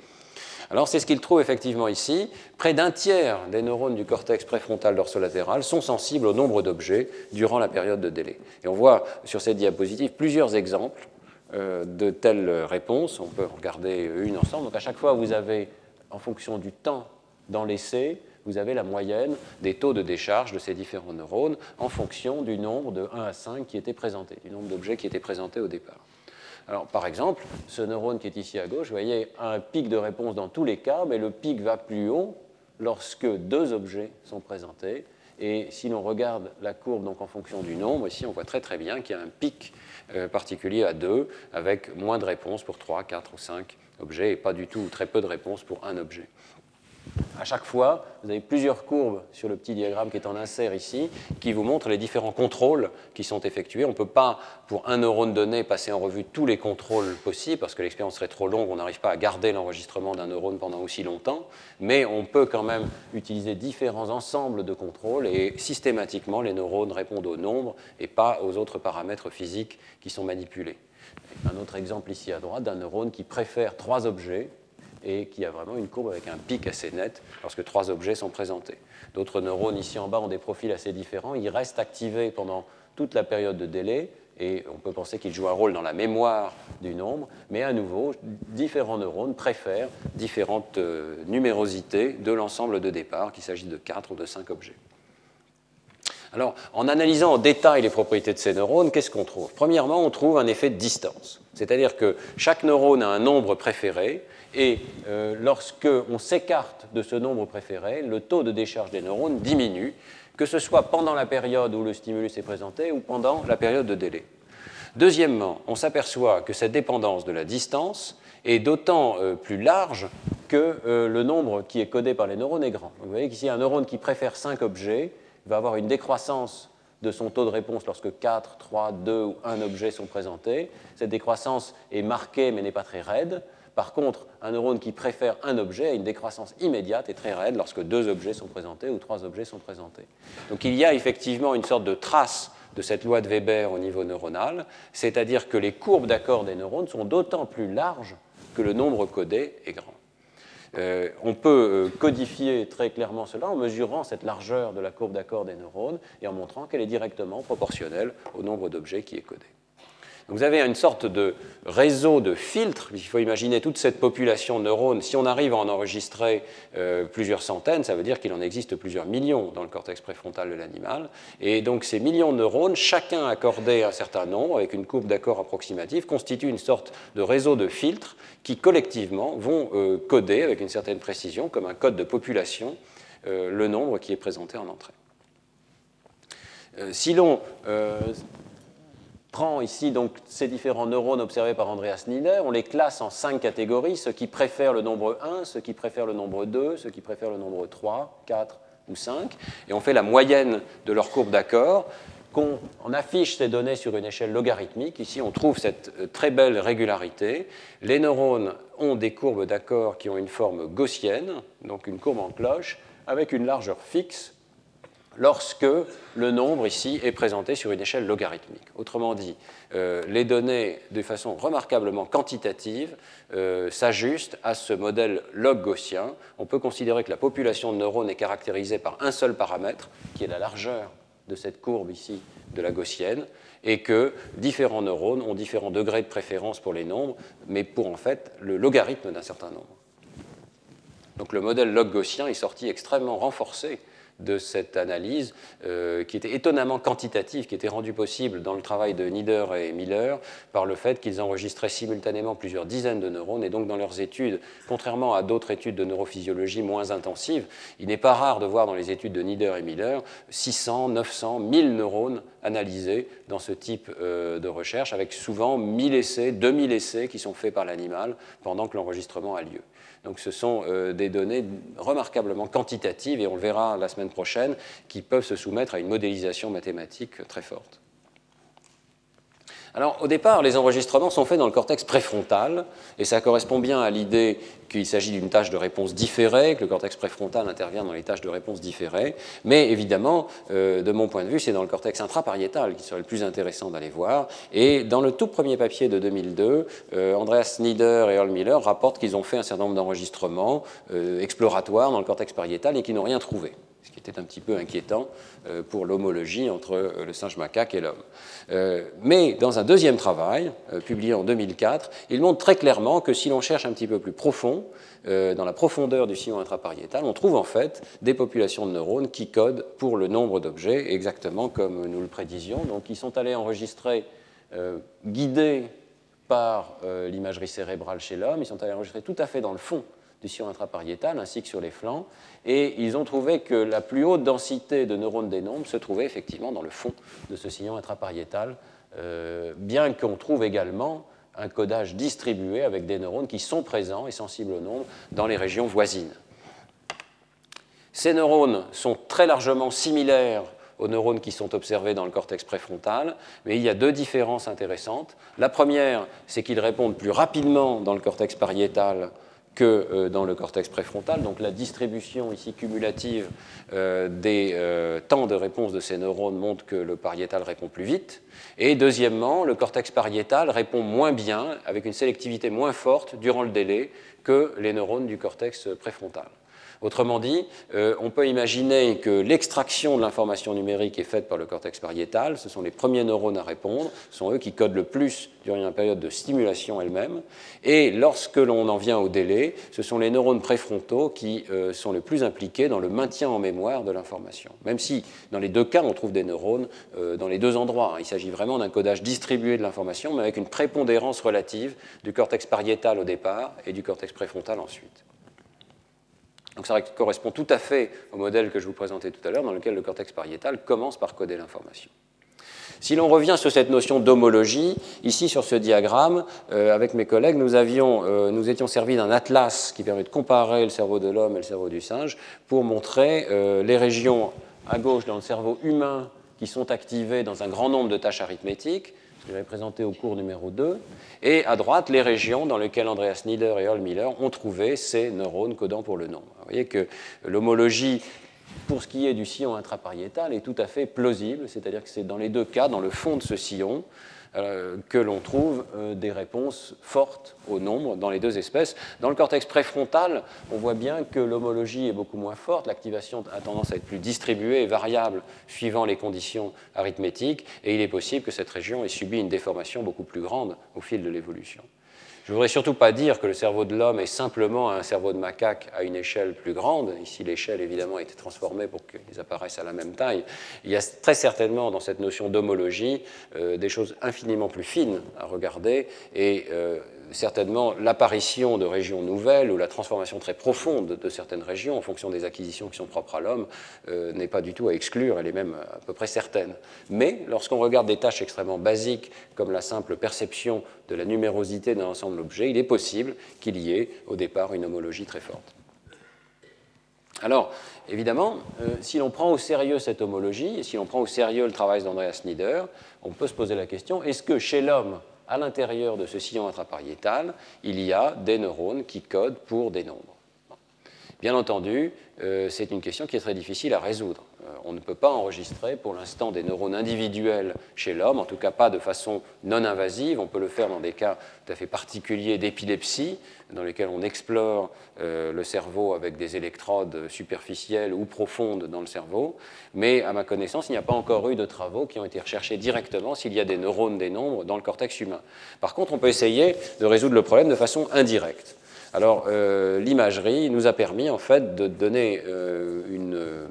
Alors c'est ce qu'il trouve effectivement ici. Près d'un tiers des neurones du cortex préfrontal dorsolatéral sont sensibles au nombre d'objets durant la période de délai. Et on voit sur cette diapositive plusieurs exemples euh, de telles réponses. On peut regarder une ensemble. Donc à chaque fois, vous avez, en fonction du temps dans l'essai, vous avez la moyenne des taux de décharge de ces différents neurones en fonction du nombre de 1 à 5 qui était présenté, du nombre d'objets qui étaient présentés au départ. Alors, par exemple, ce neurone qui est ici à gauche, vous voyez, a un pic de réponse dans tous les cas, mais le pic va plus haut lorsque deux objets sont présentés. Et si l'on regarde la courbe donc en fonction du nombre, ici on voit très très bien qu'il y a un pic euh, particulier à 2 avec moins de réponses pour 3, 4 ou 5 objets et pas du tout ou très peu de réponses pour un objet. À chaque fois, vous avez plusieurs courbes sur le petit diagramme qui est en insert ici, qui vous montrent les différents contrôles qui sont effectués. On ne peut pas, pour un neurone donné, passer en revue tous les contrôles possibles, parce que l'expérience serait trop longue, on n'arrive pas à garder l'enregistrement d'un neurone pendant aussi longtemps, mais on peut quand même utiliser différents ensembles de contrôles, et systématiquement, les neurones répondent au nombre et pas aux autres paramètres physiques qui sont manipulés. Un autre exemple ici à droite d'un neurone qui préfère trois objets et qui a vraiment une courbe avec un pic assez net lorsque trois objets sont présentés. D'autres neurones ici en bas ont des profils assez différents. Ils restent activés pendant toute la période de délai et on peut penser qu'ils jouent un rôle dans la mémoire du nombre, mais à nouveau, différents neurones préfèrent différentes euh, numérosités de l'ensemble de départ, qu'il s'agisse de 4 ou de 5 objets. Alors, en analysant en détail les propriétés de ces neurones, qu'est-ce qu'on trouve? Premièrement, on trouve un effet de distance. C'est-à-dire que chaque neurone a un nombre préféré, et euh, lorsque on s'écarte de ce nombre préféré, le taux de décharge des neurones diminue, que ce soit pendant la période où le stimulus est présenté ou pendant la période de délai. Deuxièmement, on s'aperçoit que cette dépendance de la distance est d'autant euh, plus large que euh, le nombre qui est codé par les neurones est grand. Vous voyez qu'ici, un neurone qui préfère 5 objets va avoir une décroissance de son taux de réponse lorsque 4, 3, 2 ou 1 objet sont présentés. Cette décroissance est marquée mais n'est pas très raide. Par contre, un neurone qui préfère un objet a une décroissance immédiate et très raide lorsque deux objets sont présentés ou trois objets sont présentés. Donc il y a effectivement une sorte de trace de cette loi de Weber au niveau neuronal, c'est-à-dire que les courbes d'accord des neurones sont d'autant plus larges que le nombre codé est grand. Euh, on peut euh, codifier très clairement cela en mesurant cette largeur de la courbe d'accord des neurones et en montrant qu'elle est directement proportionnelle au nombre d'objets qui est codé. Vous avez une sorte de réseau de filtres. Il faut imaginer toute cette population de neurones. Si on arrive à en enregistrer euh, plusieurs centaines, ça veut dire qu'il en existe plusieurs millions dans le cortex préfrontal de l'animal. Et donc ces millions de neurones, chacun accordé un certain nombre, avec une courbe d'accord approximative, constituent une sorte de réseau de filtres qui collectivement vont euh, coder avec une certaine précision, comme un code de population, euh, le nombre qui est présenté en entrée. Si l'on prend ici donc ces différents neurones observés par Andreas Nieder, on les classe en cinq catégories, ceux qui préfèrent le nombre 1, ceux qui préfèrent le nombre 2, ceux qui préfèrent le nombre 3, 4 ou 5, et on fait la moyenne de leur courbe d'accord, on affiche ces données sur une échelle logarithmique. Ici, on trouve cette euh, très belle régularité. Les neurones ont des courbes d'accord qui ont une forme gaussienne, donc une courbe en cloche, avec une largeur fixe lorsque le nombre ici est présenté sur une échelle logarithmique. Autrement dit, euh, les données, de façon remarquablement quantitative, euh, s'ajustent à ce modèle log gaussien. On peut considérer que la population de neurones est caractérisée par un seul paramètre, qui est la largeur de cette courbe ici de la gaussienne, et que différents neurones ont différents degrés de préférence pour les nombres, mais pour en fait le logarithme d'un certain nombre. Donc le modèle log gaussien est sorti extrêmement renforcé de cette analyse euh, qui était étonnamment quantitative, qui était rendue possible dans le travail de Nieder et Miller par le fait qu'ils enregistraient simultanément plusieurs dizaines de neurones et donc dans leurs études, contrairement à d'autres études de neurophysiologie moins intensives, il n'est pas rare de voir dans les études de Nieder et Miller 600, 900, 1000 neurones analysés dans ce type euh, de recherche avec souvent 1000 essais, 2000 essais qui sont faits par l'animal pendant que l'enregistrement a lieu. Donc ce sont euh, des données remarquablement quantitatives, et on le verra la semaine prochaine, qui peuvent se soumettre à une modélisation mathématique très forte. Alors, au départ, les enregistrements sont faits dans le cortex préfrontal, et ça correspond bien à l'idée qu'il s'agit d'une tâche de réponse différée, que le cortex préfrontal intervient dans les tâches de réponse différées. Mais évidemment, euh, de mon point de vue, c'est dans le cortex intrapariétal qui serait le plus intéressant d'aller voir. Et dans le tout premier papier de 2002, euh, Andreas Nieder et Earl Miller rapportent qu'ils ont fait un certain nombre d'enregistrements euh, exploratoires dans le cortex pariétal et qu'ils n'ont rien trouvé ce qui était un petit peu inquiétant euh, pour l'homologie entre euh, le singe macaque et l'homme. Euh, mais dans un deuxième travail, publié en 2004, il montre très clairement que si l'on cherche un petit peu plus profond, dans la profondeur du sillon intrapariétal, on trouve en fait des populations de neurones qui codent pour le nombre d'objets, exactement comme nous le prédisions. Donc ils sont allés enregistrer, guidés par l'imagerie cérébrale chez l'homme, ils sont allés enregistrer tout à fait dans le fond du sillon intrapariétal ainsi que sur les flancs. Et ils ont trouvé que la plus haute densité de neurones des nombres se trouvait effectivement dans le fond de ce sillon intrapariétal, euh, bien qu'on trouve également un codage distribué avec des neurones qui sont présents et sensibles au nombre dans les régions voisines. Ces neurones sont très largement similaires aux neurones qui sont observés dans le cortex préfrontal, mais il y a deux différences intéressantes. La première, c'est qu'ils répondent plus rapidement dans le cortex pariétal que euh, dans le cortex préfrontal. Donc la distribution ici cumulative euh, des euh, temps de réponse de ces neurones montre que le pariétal répond plus vite. Et deuxièmement, le cortex pariétal répond moins bien, avec une sélectivité moins forte durant le délai que les neurones du cortex préfrontal. Autrement dit, euh, on peut imaginer que l'extraction de l'information numérique est faite par le cortex pariétal, ce sont les premiers neurones à répondre, ce sont eux qui codent le plus durant une période de stimulation elle-même, et lorsque l'on en vient au délai, ce sont les neurones préfrontaux qui euh, sont les plus impliqués dans le maintien en mémoire de l'information. Même si dans les deux cas, on trouve des neurones euh, dans les deux endroits. Il s'agit vraiment d'un codage distribué de l'information, mais avec une prépondérance relative du cortex pariétal au départ et du cortex préfrontal ensuite. Donc ça correspond tout à fait au modèle que je vous présentais tout à l'heure, dans lequel le cortex pariétal commence par coder l'information. Si l'on revient sur cette notion d'homologie, ici sur ce diagramme, euh, avec mes collègues, euh, nous étions servis d'un atlas qui permet de comparer le cerveau de l'homme et le cerveau du singe pour montrer euh, les régions à gauche dans le cerveau humain qui sont activées dans un grand nombre de tâches arithmétiques, je vais présenter au cours numéro 2, et à droite, les régions dans lesquelles Andreas Nieder et Earl Miller ont trouvé ces neurones codant pour le nombre. Vous voyez que l'homologie, pour ce qui est du sillon intrapariétal, est tout à fait plausible, c'est-à-dire que c'est dans les deux cas, dans le fond de ce sillon, que l'on trouve euh, des réponses fortes au nombre dans les deux espèces. Dans le cortex préfrontal, on voit bien que l'homologie est beaucoup moins forte, l'activation a tendance à être plus distribuée et variable suivant les conditions arithmétiques, et il est possible que cette région ait subi une déformation beaucoup plus grande au fil de l'évolution. Je ne voudrais surtout pas dire que le cerveau de l'homme est simplement un cerveau de macaque à une échelle plus grande. Ici, l'échelle, évidemment, a été transformée pour qu'ils apparaissent à la même taille. Il y a très certainement dans cette notion d'homologie euh, des choses infiniment plus fines à regarder et euh, certainement l'apparition de régions nouvelles ou la transformation très profonde de certaines régions en fonction des acquisitions qui sont propres à l'homme euh, n'est pas du tout à exclure, elle est même à peu près certaine. Mais lorsqu'on regarde des tâches extrêmement basiques comme la simple perception de la numérosité d'un ensemble d'objets, il est possible qu'il y ait au départ une homologie très forte. Alors, évidemment, euh, si l'on prend au sérieux cette homologie, et si l'on prend au sérieux le travail d'Andreas Nieder, on peut se poser la question, est-ce que chez l'homme, à l'intérieur de ce sillon intrapariétal, il y a des neurones qui codent pour des nombres. Bien entendu, euh, c'est une question qui est très difficile à résoudre. Euh, on ne peut pas enregistrer pour l'instant des neurones individuels chez l'homme, en tout cas pas de façon non invasive. On peut le faire dans des cas tout à fait particuliers d'épilepsie, dans lesquels on explore euh, le cerveau avec des électrodes superficielles ou profondes dans le cerveau. Mais à ma connaissance, il n'y a pas encore eu de travaux qui ont été recherchés directement s'il y a des neurones des nombres dans le cortex humain. Par contre, on peut essayer de résoudre le problème de façon indirecte. Alors, euh, l'imagerie nous a permis en fait de donner une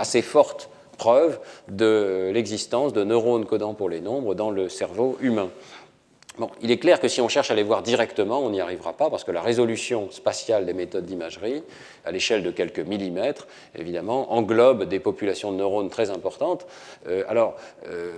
assez forte preuve de l'existence de neurones codants pour les nombres dans le cerveau humain. Bon, il est clair que si on cherche à les voir directement, on n'y arrivera pas parce que la résolution spatiale des méthodes d'imagerie, à l'échelle de quelques millimètres, évidemment, englobe des populations de neurones très importantes. Euh, alors, euh,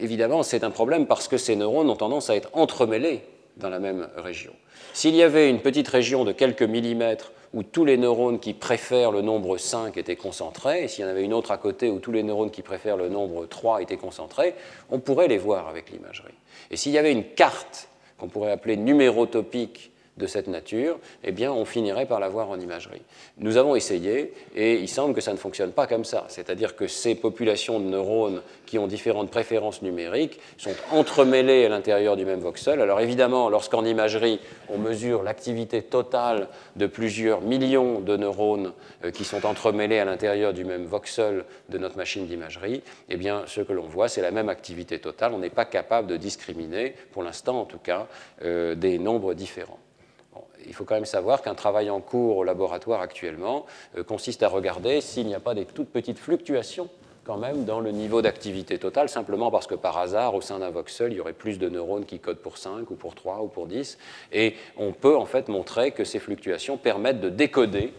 évidemment, c'est un problème parce que ces neurones ont tendance à être entremêlés dans la même région. S'il y avait une petite région de quelques millimètres où tous les neurones qui préfèrent le nombre 5 étaient concentrés, et s'il y en avait une autre à côté où tous les neurones qui préfèrent le nombre 3 étaient concentrés, on pourrait les voir avec l'imagerie. Et s'il y avait une carte qu'on pourrait appeler numérotopique de cette nature, eh bien, on finirait par la voir en imagerie. Nous avons essayé et il semble que ça ne fonctionne pas comme ça. C'est-à-dire que ces populations de neurones qui ont différentes préférences numériques sont entremêlées à l'intérieur du même voxel. Alors évidemment, lorsqu'en imagerie, on mesure l'activité totale de plusieurs millions de neurones euh, qui sont entremêlés à l'intérieur du même voxel de notre machine d'imagerie, eh bien, ce que l'on voit, c'est la même activité totale. On n'est pas capable de discriminer, pour l'instant en tout cas, euh, des nombres différents il faut quand même savoir qu'un travail en cours au laboratoire actuellement euh, consiste à regarder s'il n'y a pas des toutes petites fluctuations quand même dans le niveau d'activité totale, simplement parce que par hasard, au sein d'un voxel, il y aurait plus de neurones qui codent pour 5 ou pour 3 ou pour 10. Et on peut en fait montrer que ces fluctuations permettent de décoder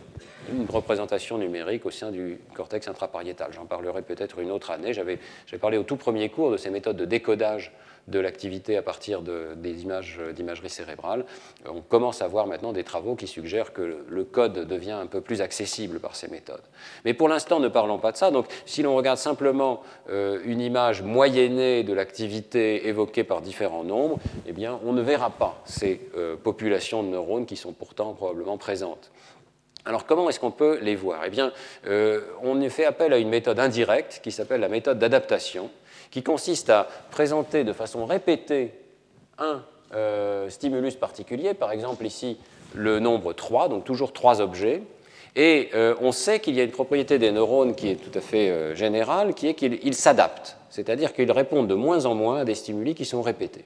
une représentation numérique au sein du cortex intrapariétal. J'en parlerai peut-être une autre année. J'avais parlé au tout premier cours de ces méthodes de décodage de l'activité à partir des images d'imagerie cérébrale. On commence à voir maintenant des travaux qui suggèrent que le code devient un peu plus accessible par ces méthodes. Mais pour l'instant, ne parlons pas de ça. Donc, si l'on regarde simplement euh, une image moyennée de l'activité évoquée par différents nombres, eh bien, on ne verra pas ces euh, populations de neurones qui sont pourtant probablement présentes. Alors comment est-ce qu'on peut les voir? Eh bien, euh, on fait appel à une méthode indirecte qui s'appelle la méthode d'adaptation, qui consiste à présenter de façon répétée un euh, stimulus particulier, par exemple ici le nombre 3, donc toujours trois objets, et euh, on sait qu'il y a une propriété des neurones qui est tout à fait générale, qui est qu'ils s'adaptent, c'est-à-dire qu'ils répondent de moins en moins à des stimuli qui sont répétés.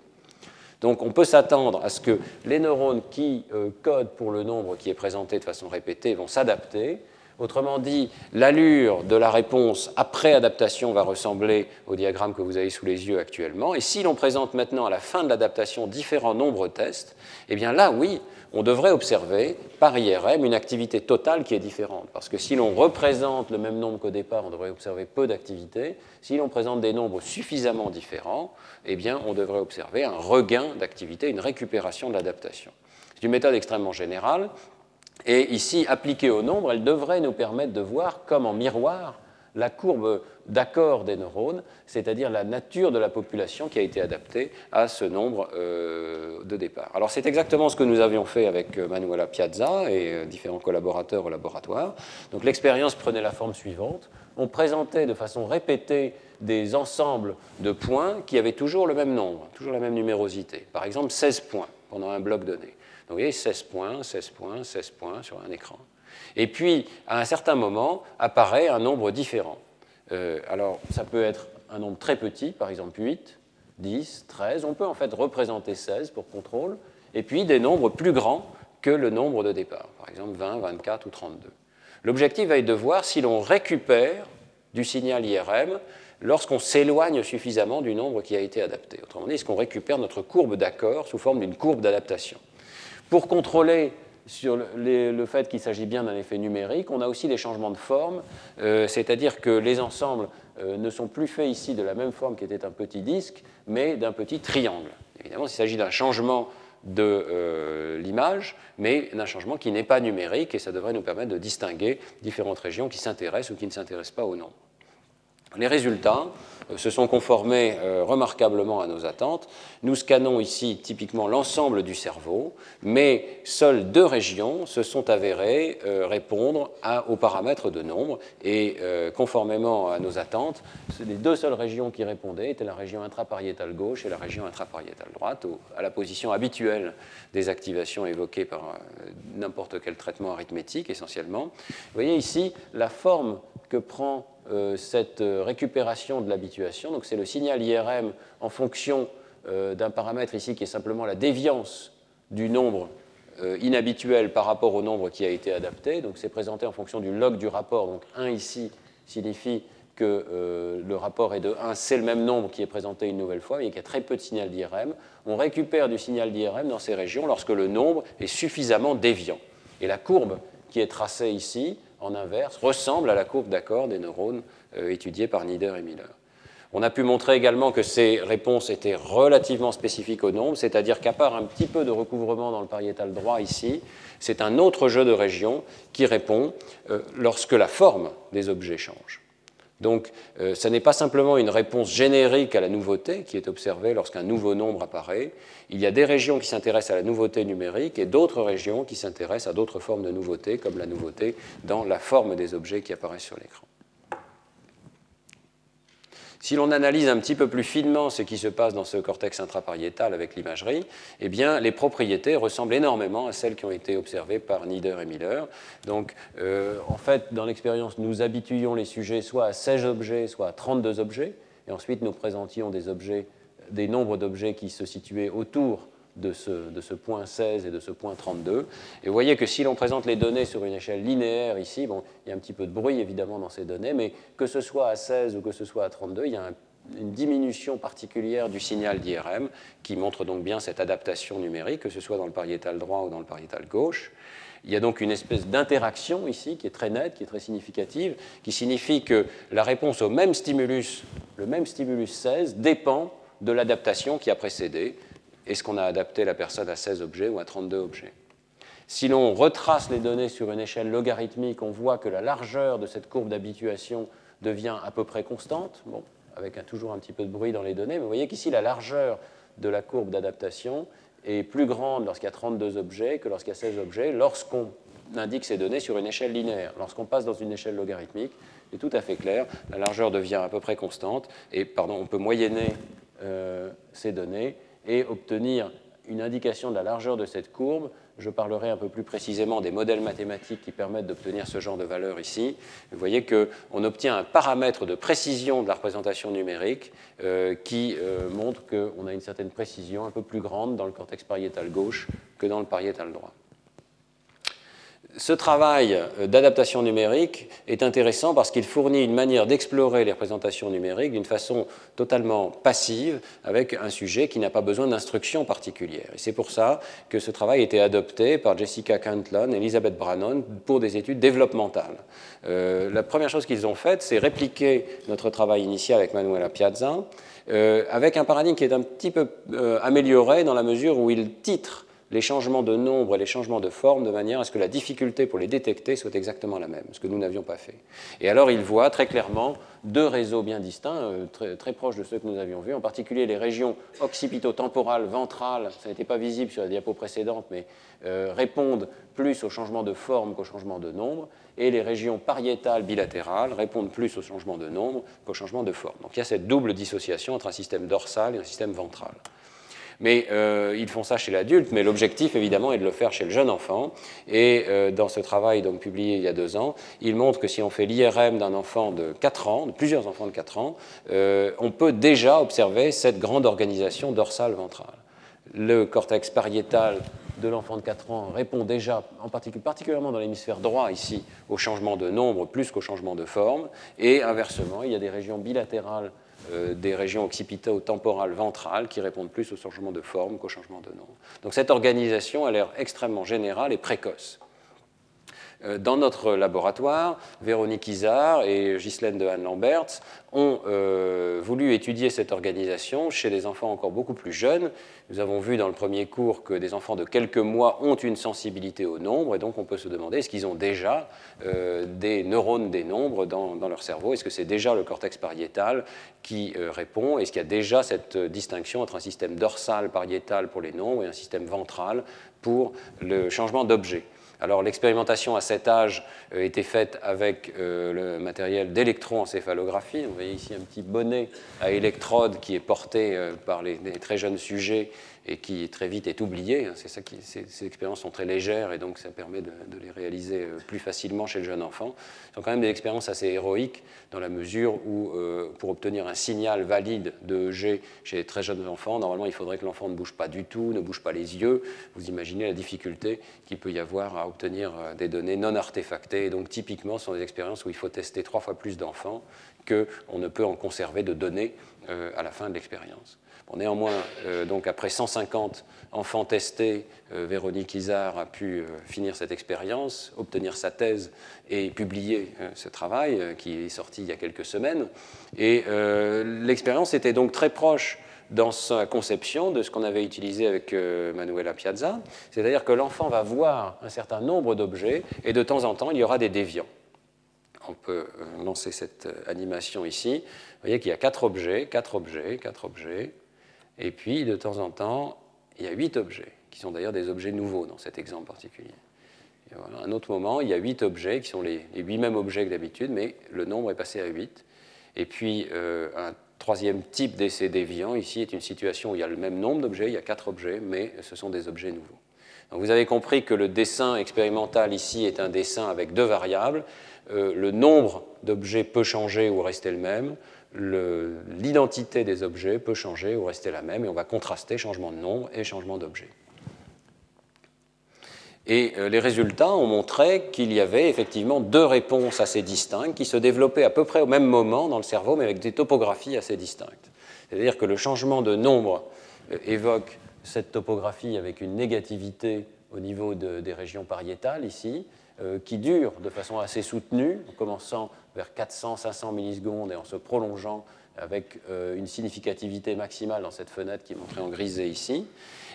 Donc on peut s'attendre à ce que les neurones qui codent pour le nombre qui est présenté de façon répétée vont s'adapter, Autrement dit, l'allure de la réponse après adaptation va ressembler au diagramme que vous avez sous les yeux actuellement. Et si l'on présente maintenant à la fin de l'adaptation différents nombres tests, eh bien là, oui, on devrait observer par IRM une activité totale qui est différente. Parce que si l'on représente le même nombre qu'au départ, on devrait observer peu d'activité. Si l'on présente des nombres suffisamment différents, eh bien, on devrait observer un regain d'activité, une récupération de l'adaptation. C'est une méthode extrêmement générale et ici, appliquée au nombre, elle devrait nous permettre de voir comme en miroir la courbe d'accord des neurones, c'est-à-dire la nature de la population qui a été adaptée à ce nombre euh, de départ. Alors c'est exactement ce que nous avions fait avec euh, Manuela Piazza et euh, différents collaborateurs au laboratoire. Donc l'expérience prenait la forme suivante. On présentait de façon répétée des ensembles de points qui avaient toujours le même nombre, toujours la même numérosité. Par exemple 16 points pendant un bloc donné. Donc vous voyez, 16 points, 16 points, 16 points sur un écran. Et puis, à un certain moment, apparaît un nombre différent. Euh, alors, ça peut être un nombre très petit, par exemple 8, 10, 13. On peut en fait représenter 16 pour contrôle. Et puis des nombres plus grands que le nombre de départ, par exemple 20, 24 ou 32. L'objectif va être de voir si l'on récupère du signal IRM lorsqu'on s'éloigne suffisamment du nombre qui a été adapté. Autrement dit, est-ce qu'on récupère notre courbe d'accord sous forme d'une courbe d'adaptation? Pour contrôler sur le, fait qu'il s'agit bien d'un effet numérique, on a aussi des changements de forme, euh, c'est-à-dire que les ensembles euh, ne sont plus faits ici de la même forme qu'était un petit disque, mais d'un petit triangle. Évidemment, il s'agit d'un changement de euh, l'image, mais d'un changement qui n'est pas numérique, et ça devrait nous permettre de distinguer différentes régions qui s'intéressent ou qui ne s'intéressent pas au nombre. Les résultats se sont conformés euh, remarquablement à nos attentes. Nous scannons ici typiquement l'ensemble du cerveau, mais seules deux régions se sont avérées euh, répondre aux paramètres de nombre. Et conformément à nos attentes, les deux seules régions qui répondaient étaient la région intrapariétale gauche et la région intrapariétale droite, à la position habituelle des activations évoquées par n'importe quel traitement arithmétique essentiellement. Vous voyez ici la forme que prend euh, cette euh, récupération de l'habituation. Donc c'est le signal IRM en fonction euh, d'un paramètre ici qui est simplement la déviance du nombre inhabituel par rapport au nombre qui a été adapté. Donc c'est présenté en fonction du log du rapport. Donc 1 ici signifie que le rapport est de 1, c'est le même nombre qui est présenté une nouvelle fois, mais qu'il y a très peu de signal d'IRM. On récupère du signal d'IRM dans ces régions lorsque le nombre est suffisamment déviant. Et la courbe qui est tracée ici en inverse, ressemble à la courbe d'accord des neurones euh, étudiées par Nieder et Miller. On a pu montrer également que ces réponses étaient relativement spécifiques au nombre, c'est-à-dire qu'à part un petit peu de recouvrement dans le pariétal droit ici, c'est un autre jeu de régions qui répond euh, lorsque la forme des objets change. Donc, euh, ce n'est pas simplement une réponse générique à la nouveauté qui est observée lorsqu'un nouveau nombre apparaît. Il y a des régions qui s'intéressent à la nouveauté numérique et d'autres régions qui s'intéressent à d'autres formes de nouveauté, comme la nouveauté dans la forme des objets qui apparaissent sur l'écran. Si l'on analyse un petit peu plus finement ce qui se passe dans ce cortex intrapariétal avec l'imagerie, eh bien, les propriétés ressemblent énormément à celles qui ont été observées par Nieder et Miller. Donc, euh, en fait, dans l'expérience, nous habituions les sujets soit à 16 objets, soit à 32 objets, et ensuite nous présentions des objets, des nombres d'objets qui se situaient autour de ce, point 16 et de ce point 32. Et vous voyez que si l'on présente les données sur une échelle linéaire ici, bon, il y a un petit peu de bruit évidemment dans ces données, mais que ce soit à 16 ou que ce soit à 32, il y a une diminution particulière du signal d'IRM qui montre donc bien cette adaptation numérique, que ce soit dans le pariétal droit ou dans le pariétal gauche. Il y a donc une espèce d'interaction ici qui est très nette, qui est très significative, qui signifie que la réponse au même stimulus, le même stimulus 16, dépend de l'adaptation qui a précédé. Est-ce qu'on a adapté la personne à 16 objets ou à 32 objets Si l'on retrace les données sur une échelle logarithmique, on voit que la largeur de cette courbe d'habituation devient à peu près constante, bon, avec toujours un petit peu de bruit dans les données, mais vous voyez qu'ici la largeur de la courbe d'adaptation est plus grande lorsqu'il y a 32 objets que lorsqu'il y a 16 objets, lorsqu'on indique ces données sur une échelle linéaire. Lorsqu'on passe dans une échelle logarithmique, c'est tout à fait clair, la largeur devient à peu près constante, et pardon, on peut moyenner euh, ces données et obtenir une indication de la largeur de cette courbe. Je parlerai un peu plus précisément des modèles mathématiques qui permettent d'obtenir ce genre de valeur ici. Vous voyez qu'on obtient un paramètre de précision de la représentation numérique euh, qui euh, montre qu'on a une certaine précision un peu plus grande dans le cortex pariétal gauche que dans le pariétal droit ce travail euh, d'adaptation numérique est intéressant parce qu'il fournit une manière d'explorer les représentations numériques d'une façon totalement passive avec un sujet qui n'a pas besoin d'instruction particulière. Et c'est pour ça que ce travail a été adopté par Jessica Cantlon et Elisabeth Brannon pour des études développementales. Euh, la première chose qu'ils ont faite, c'est répliquer notre travail initial avec Manuela Piazza euh, avec un paradigme qui est un petit peu amélioré dans la mesure où il titre les changements de nombre et les changements de forme de manière à ce que la difficulté pour les détecter soit exactement la même, ce que nous n'avions pas fait. Et alors il voit très clairement deux réseaux bien distincts, euh, très, proches de ceux que nous avions vus, en particulier les régions occipito-temporales, ventrales, ça n'était pas visible sur la diapo précédente, mais euh, répondent plus aux changements de forme qu'aux changements de nombre, et les régions pariétales bilatérales répondent plus aux changements de nombre qu'aux changements de forme. Donc il y a cette double dissociation entre un système dorsal et un système ventral. Mais euh, ils font ça chez l'adulte, mais l'objectif évidemment est de le faire chez le jeune enfant. Et euh, dans ce travail donc, publié il y a deux ans, il montre que si on fait l'IRM d'un enfant de 4 ans, de plusieurs enfants de 4 ans, euh, on peut déjà observer cette grande organisation dorsale ventrale. Le cortex pariétal de l'enfant de 4 ans répond déjà, en particulier, particulièrement dans l'hémisphère droit ici, au changement de nombre plus qu'au changement de forme. Et inversement, il y a des régions bilatérales des régions occipito-temporales ventrales qui répondent plus au changement de forme qu'au changement de nom. Donc cette organisation a l'air extrêmement générale et précoce. Euh, dans notre laboratoire, Véronique Isard et Ghislaine de Anne-Lamberts ont euh, voulu étudier cette organisation chez des enfants encore beaucoup plus jeunes. Nous avons vu dans le premier cours que des enfants de quelques mois ont une sensibilité au nombre, et donc on peut se demander est-ce qu'ils ont déjà euh, des neurones des nombres dans, leur cerveau? Est-ce que c'est déjà le cortex pariétal qui répond? Est-ce qu'il y a déjà cette distinction entre un système dorsal pariétal pour les nombres et un système ventral pour le changement d'objet? Alors l'expérimentation à cet âge euh, été faite avec euh, le matériel d'électroencéphalographie. Vous voyez ici un petit bonnet à électrode qui est porté euh, par les, très jeunes sujets et qui très vite est oublié. Hein. Ces, expériences sont très légères et donc ça permet de, les réaliser euh, plus facilement chez le jeune enfant. Ce sont quand même des expériences assez héroïques dans la mesure où, euh, pour obtenir un signal valide de G chez les très jeunes enfants, normalement il faudrait que l'enfant ne bouge pas du tout, ne bouge pas les yeux. Vous imaginez la difficulté qu'il peut y avoir à obtenir euh, des données non artefactées. Et donc typiquement, ce sont des expériences où il faut tester trois fois plus d'enfants qu'on ne peut en conserver de données à la fin de l'expérience néanmoins, euh, donc après 150 enfants testés, euh, Véronique Isard a pu euh, finir cette expérience, obtenir sa thèse et publier ce travail qui est sorti il y a quelques semaines. Et l'expérience était donc très proche dans sa conception de ce qu'on avait utilisé avec Manuela Piazza, c'est-à-dire que l'enfant va voir un certain nombre d'objets et de temps en temps il y aura des déviants. On peut lancer cette animation ici. Vous voyez qu'il y a quatre objets, quatre objets, quatre objets, et puis, de temps en temps, il y a huit objets, qui sont d'ailleurs des objets nouveaux dans cet exemple particulier. Voilà, un autre moment, il y a huit objets, qui sont les, huit mêmes objets que d'habitude, mais le nombre est passé à huit. Et puis, euh, un troisième type d'essai déviant, ici, est une situation où il y a le même nombre d'objets, il y a quatre objets, mais ce sont des objets nouveaux. Donc, vous avez compris que le dessin expérimental ici est un dessin avec deux variables. Euh, le nombre d'objets peut changer ou rester le même l'identité des objets peut changer ou rester la même, et on va contraster changement de nombre et changement d'objet. Et euh, les résultats ont montré qu'il y avait effectivement deux réponses assez distinctes qui se développaient à peu près au même moment dans le cerveau, mais avec des topographies assez distinctes. C'est-à-dire que le changement de nombre euh, évoque cette topographie avec une négativité au niveau des régions pariétales ici, qui durent de façon assez soutenue, en commençant vers 400-500 millisecondes et en se prolongeant avec une significativité maximale dans cette fenêtre qui est montrée en grisé ici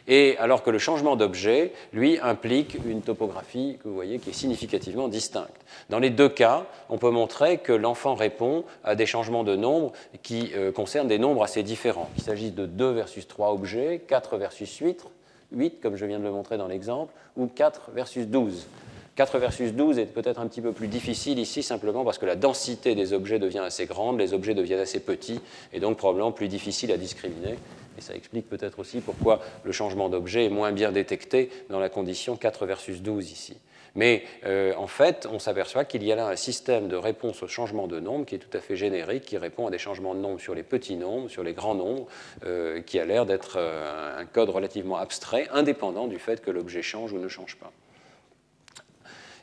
et alors que le changement d'objet, lui, implique une topographie que vous voyez qui est significativement distincte. Dans les deux cas, on peut montrer que l'enfant répond à des changements de nombre qui euh, concernent des nombres assez différents, qu'il s'agisse de 2 versus 3 objets, 4 versus 8, 8 comme je viens de le montrer dans l'exemple, ou 4 versus 12. 4 versus 12 est peut-être un petit peu plus difficile ici, simplement parce que la densité des objets devient assez grande, les objets deviennent assez petits, et donc probablement plus difficile à discriminer. Et ça explique peut-être aussi pourquoi le changement d'objet est moins bien détecté dans la condition 4 versus 12 ici. Mais euh, en fait, on s'aperçoit qu'il y a là un système de réponse au changement de nombre qui est tout à fait générique, qui répond à des changements de nombre sur les petits nombres, sur les grands nombres, euh, qui a l'air d'être euh, un code relativement abstrait, indépendant du fait que l'objet change ou ne change pas.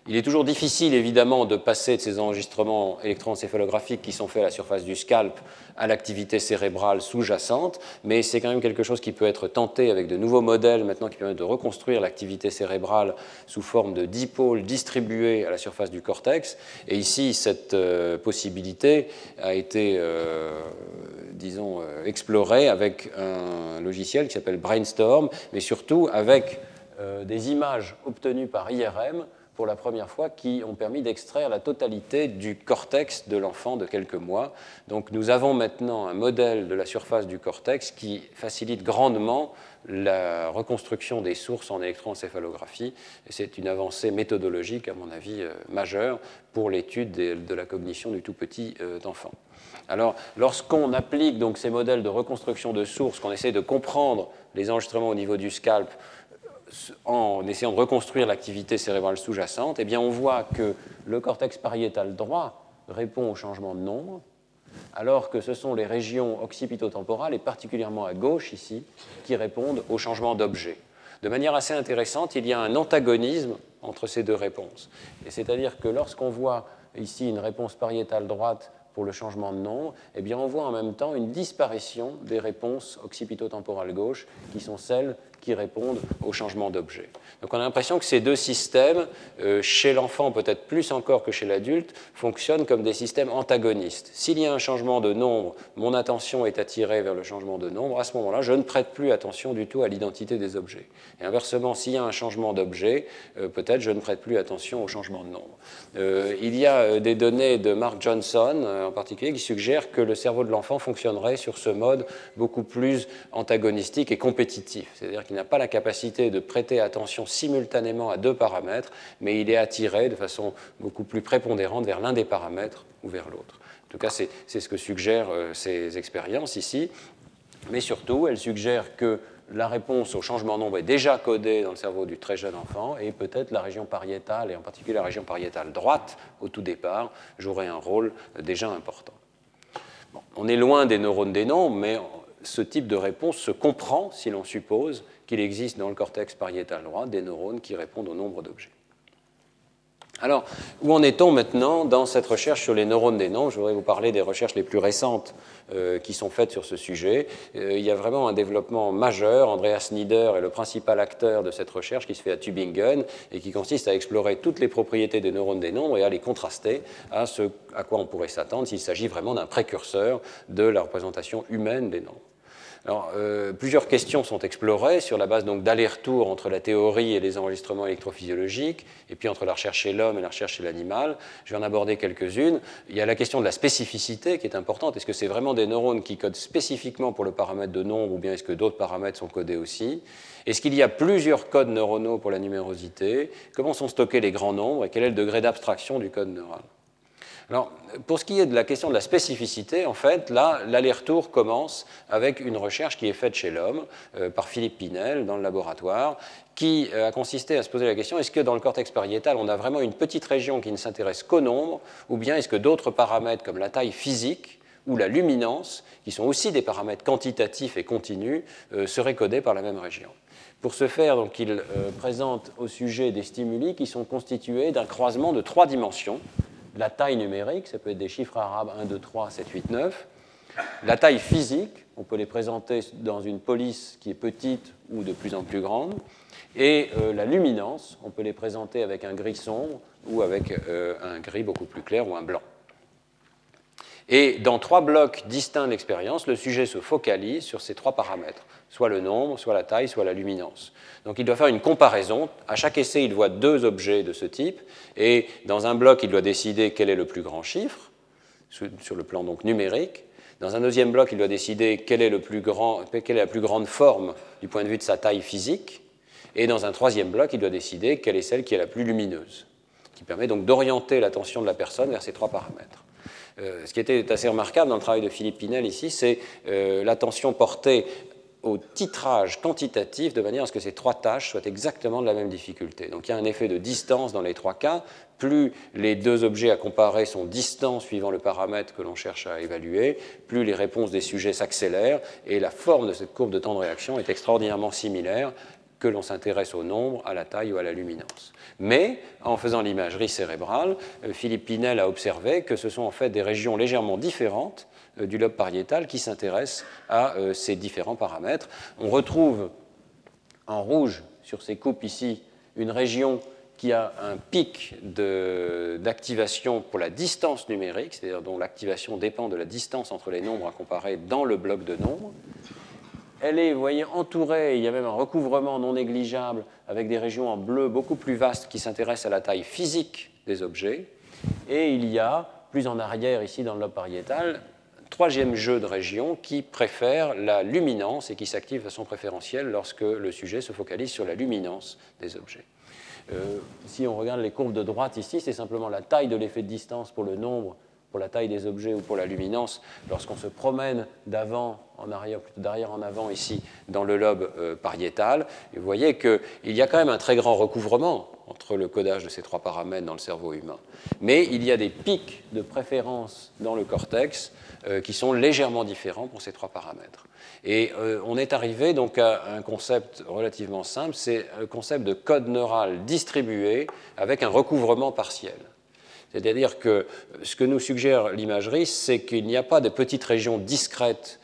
Il est toujours difficile, évidemment, de passer de ces enregistrements électroencéphalographiques qui sont faits à la surface du scalp à l'activité cérébrale sous-jacente, mais c'est quand même quelque chose qui peut être tenté avec de nouveaux modèles maintenant qui permettent de reconstruire l'activité cérébrale sous forme de dipôles distribués à la surface du cortex. Et ici, cette euh, possibilité a été, euh, disons, euh, explorée avec un logiciel qui s'appelle Brainstorm, mais surtout avec des images obtenues par IRM pour la première fois qui ont permis d'extraire la totalité du cortex de l'enfant de quelques mois. Donc nous avons maintenant un modèle de la surface du cortex qui facilite grandement la reconstruction des sources en électroencéphalographie. Et c'est une avancée méthodologique, à mon avis, euh, majeure pour l'étude de la cognition du tout petit euh, enfant. Alors, lorsqu'on applique donc ces modèles de reconstruction de sources, qu'on essaie de comprendre les enregistrements au niveau du scalp, en essayant de reconstruire l'activité cérébrale sous-jacente, eh bien on voit que le cortex pariétal droit répond au changement de nombre, alors que ce sont les régions occipitotemporales, et particulièrement à gauche ici, qui répondent au changement d'objet. De manière assez intéressante, il y a un antagonisme entre ces deux réponses. c'est-à-dire que lorsqu'on voit ici une réponse pariétale droite pour le changement de nombre, eh bien on voit en même temps une disparition des réponses occipitotemporales gauche, qui sont celles répondent au changement d'objet. Donc on a l'impression que ces deux systèmes, euh, chez l'enfant peut-être plus encore que chez l'adulte, fonctionnent comme des systèmes antagonistes. S'il y a un changement de nombre, mon attention est attirée vers le changement de nombre, à ce moment-là, je ne prête plus attention du tout à l'identité des objets. Et inversement, s'il y a un changement d'objet, euh, peut-être je ne prête plus attention au changement de nombre. Euh, il y a des données de Mark Johnson en particulier qui suggèrent que le cerveau de l'enfant fonctionnerait sur ce mode beaucoup plus antagonistique et compétitif. C'est-à-dire qu'il n'a pas la capacité de prêter attention simultanément à deux paramètres, mais il est attiré de façon beaucoup plus prépondérante vers l'un des paramètres ou vers l'autre. En tout cas, c'est ce que suggèrent euh, ces expériences ici. Mais surtout, elles suggèrent que la réponse au changement de nombre est déjà codée dans le cerveau du très jeune enfant et peut-être la région pariétale, et en particulier la région pariétale droite au tout départ, jouerait un rôle déjà important. on est loin des neurones des nombres, mais ce type de réponse se comprend si l'on suppose qu'il existe dans le cortex pariétal droit des neurones qui répondent au nombre d'objets. Alors, où en est-on maintenant dans cette recherche sur les neurones des nombres? Je voudrais vous parler des recherches les plus récentes euh, qui sont faites sur ce sujet. Euh, il y a vraiment un développement majeur. Andreas Nieder est le principal acteur de cette recherche qui se fait à Tübingen et qui consiste à explorer toutes les propriétés des neurones des nombres et à les contraster à ce à quoi on pourrait s'attendre s'il s'agit vraiment d'un précurseur de la représentation humaine des nombres. Alors, euh, plusieurs questions sont explorées sur la base d'aller-retour entre la théorie et les enregistrements électrophysiologiques, et puis entre la recherche chez l'homme et la recherche chez l'animal. Je vais en aborder quelques-unes. Il y a la question de la spécificité qui est importante. Est-ce que c'est vraiment des neurones qui codent spécifiquement pour le paramètre de nombre, ou bien est-ce que d'autres paramètres sont codés aussi? Est-ce qu'il y a plusieurs codes neuronaux pour la numérosité? Comment sont stockés les grands nombres? Et quel est le degré d'abstraction du code neural? Alors, pour ce qui est de la question de la spécificité, en fait, là, l'aller-retour commence avec une recherche qui est faite chez l'homme euh, par Philippe Pinel dans le laboratoire, qui euh, a consisté à se poser la question est-ce que dans le cortex pariétal, on a vraiment une petite région qui ne s'intéresse qu'au nombre, ou bien est-ce que d'autres paramètres comme la taille physique ou la luminance, qui sont aussi des paramètres quantitatifs et continus, euh, seraient codés par la même région? Pour ce faire, donc, il présente au sujet des stimuli qui sont constitués d'un croisement de trois dimensions, la taille numérique, ça peut être des chiffres arabes 1, 2, 3, 7, 8, 9, La taille physique, on peut les présenter dans une police qui est petite ou de plus en plus grande. Et euh, la luminance, on peut les présenter avec un gris sombre ou avec euh, un gris beaucoup plus clair ou un blanc. Et dans trois blocs distincts d'expérience, le sujet se focalise sur ces trois paramètres, soit le nombre, soit la taille, soit la luminance. Donc il doit faire une comparaison. À chaque essai, il voit deux objets de ce type, et dans un bloc, il doit décider quel est le plus grand chiffre, sur le plan donc numérique. Dans un deuxième bloc, il doit décider quelle est, la plus grande forme du point de vue de sa taille physique. Et dans un troisième bloc, il doit décider quelle est celle qui est la plus lumineuse, qui permet donc d'orienter l'attention de la personne vers ces trois paramètres. Euh, ce qui était assez remarquable dans le travail de Philippe Pinel ici, c'est euh, l'attention portée au titrage quantitatif de manière à ce que ces trois tâches soient exactement de la même difficulté. Donc il y a un effet de distance dans les trois cas. Plus les deux objets à comparer sont distants suivant le paramètre que l'on cherche à évaluer, plus les réponses des sujets s'accélèrent et la forme de cette courbe de temps de réaction est extraordinairement similaire que l'on s'intéresse au nombre, à la taille ou à la luminance. Mais en faisant l'imagerie cérébrale, euh, Philippe Pinel a observé que ce sont en fait des régions légèrement différentes euh, du lobe pariétal qui s'intéressent à euh, ces différents paramètres. On retrouve en rouge sur ces coupes ici une région qui a un pic d'activation pour la distance numérique, c'est-à-dire dont l'activation dépend de la distance entre les nombres à comparer dans le bloc de nombres. Elle est, voyez, entourée, il y a même un recouvrement non négligeable avec des régions en bleu beaucoup plus vastes qui s'intéressent à la taille physique des objets. Et il y a, plus en arrière ici dans le lobe pariétal, un troisième jeu de régions qui préfère la luminance et qui s'active de façon préférentielle lorsque le sujet se focalise sur la luminance des objets. Euh, si on regarde les courbes de droite ici, c'est simplement la taille de l'effet de distance pour le nombre pour la taille des objets ou pour la luminance, lorsqu'on se promène d'avant en arrière, plutôt d'arrière en avant ici, dans le lobe euh, pariétal, vous voyez qu'il y a quand même un très grand recouvrement entre le codage de ces trois paramètres dans le cerveau humain. Mais il y a des pics de préférence dans le cortex euh, qui sont légèrement différents pour ces trois paramètres. Et euh, on est arrivé donc à un concept relativement simple, c'est le concept de code neural distribué avec un recouvrement partiel. C'est-à-dire que ce que nous suggère l'imagerie, c'est qu'il n'y a pas de petites régions discrètes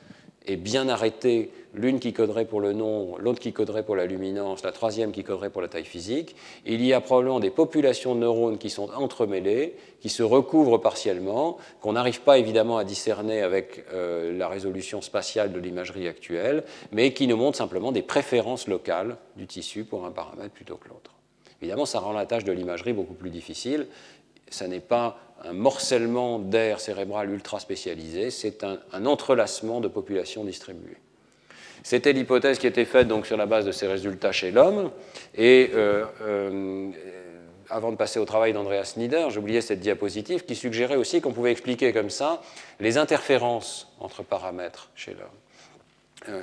et bien arrêtées, l'une qui coderait pour le nombre, l'autre qui coderait pour la luminance, la troisième qui coderait pour la taille physique. Il y a probablement des populations de neurones qui sont entremêlées, qui se recouvrent partiellement, qu'on n'arrive pas évidemment à discerner avec euh, la résolution spatiale de l'imagerie actuelle, mais qui nous montrent simplement des préférences locales du tissu pour un paramètre plutôt que l'autre. Évidemment, ça rend la tâche de l'imagerie beaucoup plus difficile, ce n'est pas un morcellement d'air cérébral ultra spécialisé, c'est un, entrelacement de populations distribuées. C'était l'hypothèse qui était faite donc sur la base de ces résultats chez l'homme. Et euh, euh, avant de passer au travail d'Andreas Nieder, j'oubliais cette diapositive qui suggérait aussi qu'on pouvait expliquer comme ça les interférences entre paramètres chez l'homme. Euh,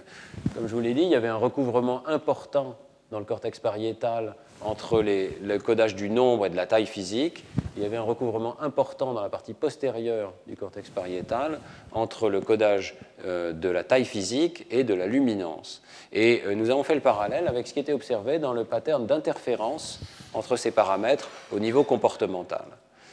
comme je vous l'ai dit, il y avait un recouvrement important dans le cortex pariétal entre le codage du nombre et de la taille physique. Il y avait un recouvrement important dans la partie postérieure du cortex pariétal entre le codage euh, de la taille physique et de la luminance. Et euh, nous avons fait le parallèle avec ce qui était observé dans le pattern d'interférence entre ces paramètres au niveau comportemental.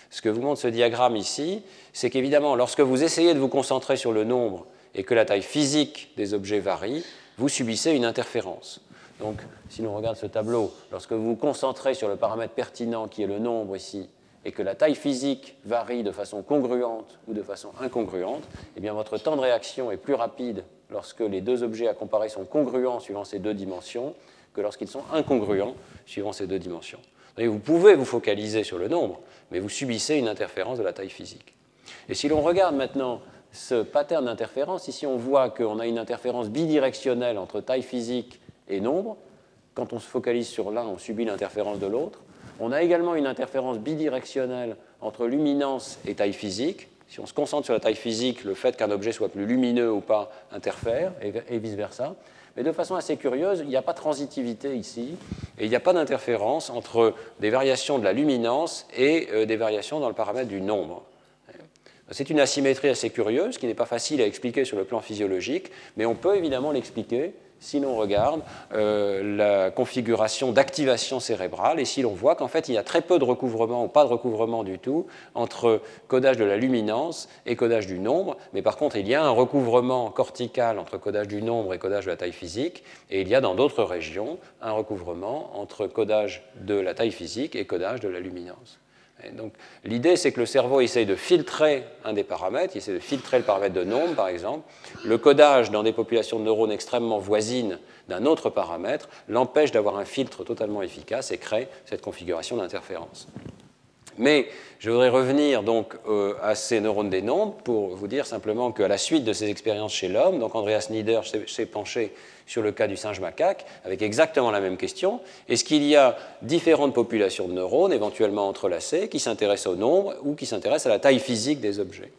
Ce que vous montre ce diagramme ici, c'est qu'évidemment, lorsque vous essayez de vous concentrer sur le nombre et que la taille physique des objets varie, vous subissez une interférence. Donc, si l'on regarde ce tableau, lorsque vous vous concentrez sur le paramètre pertinent qui est le nombre ici, et que la taille physique varie de façon congruente ou de façon incongruente, eh bien votre temps de réaction est plus rapide lorsque les deux objets à comparer sont congruents suivant ces deux dimensions que lorsqu'ils sont incongruents suivant ces deux dimensions. vous pouvez vous focaliser sur le nombre, mais vous subissez une interférence de la taille physique. Et si l'on regarde maintenant ce pattern d'interférence, ici on voit qu'on a une interférence bidirectionnelle entre taille physique et nombre. Quand on se focalise sur l'un, on subit l'interférence de l'autre. On a également une interférence bidirectionnelle entre luminance et taille physique. Si on se concentre sur la taille physique, le fait qu'un objet soit plus lumineux ou pas interfère, et, vice-versa. Mais de façon assez curieuse, il n'y a pas de transitivité ici, et il n'y a pas d'interférence entre des variations de la luminance et euh, des variations dans le paramètre du nombre. C'est une asymétrie assez curieuse qui n'est pas facile à expliquer sur le plan physiologique, mais on peut évidemment l'expliquer si l'on regarde euh, la configuration d'activation cérébrale et si l'on voit qu'en fait il y a très peu de recouvrement ou pas de recouvrement du tout entre codage de la luminance et codage du nombre, mais par contre il y a un recouvrement cortical entre codage du nombre et codage de la taille physique, et il y a dans d'autres régions un recouvrement entre codage de la taille physique et codage de la luminance donc, l'idée, c'est que le cerveau essaye de filtrer un des paramètres, il essaie de filtrer le paramètre de nombre, par exemple. Le codage dans des populations de neurones extrêmement voisines d'un autre paramètre l'empêche d'avoir un filtre totalement efficace et crée cette configuration d'interférence. Mais je voudrais revenir donc euh, à ces neurones des nombres pour vous dire simplement qu'à la suite de ces expériences chez l'homme, donc Andreas Nieder s'est penché sur le cas du singe macaque avec exactement la même question. Est-ce qu'il y a différentes populations de neurones éventuellement entrelacées qui s'intéressent au nombre ou qui s'intéressent à la taille physique des objets?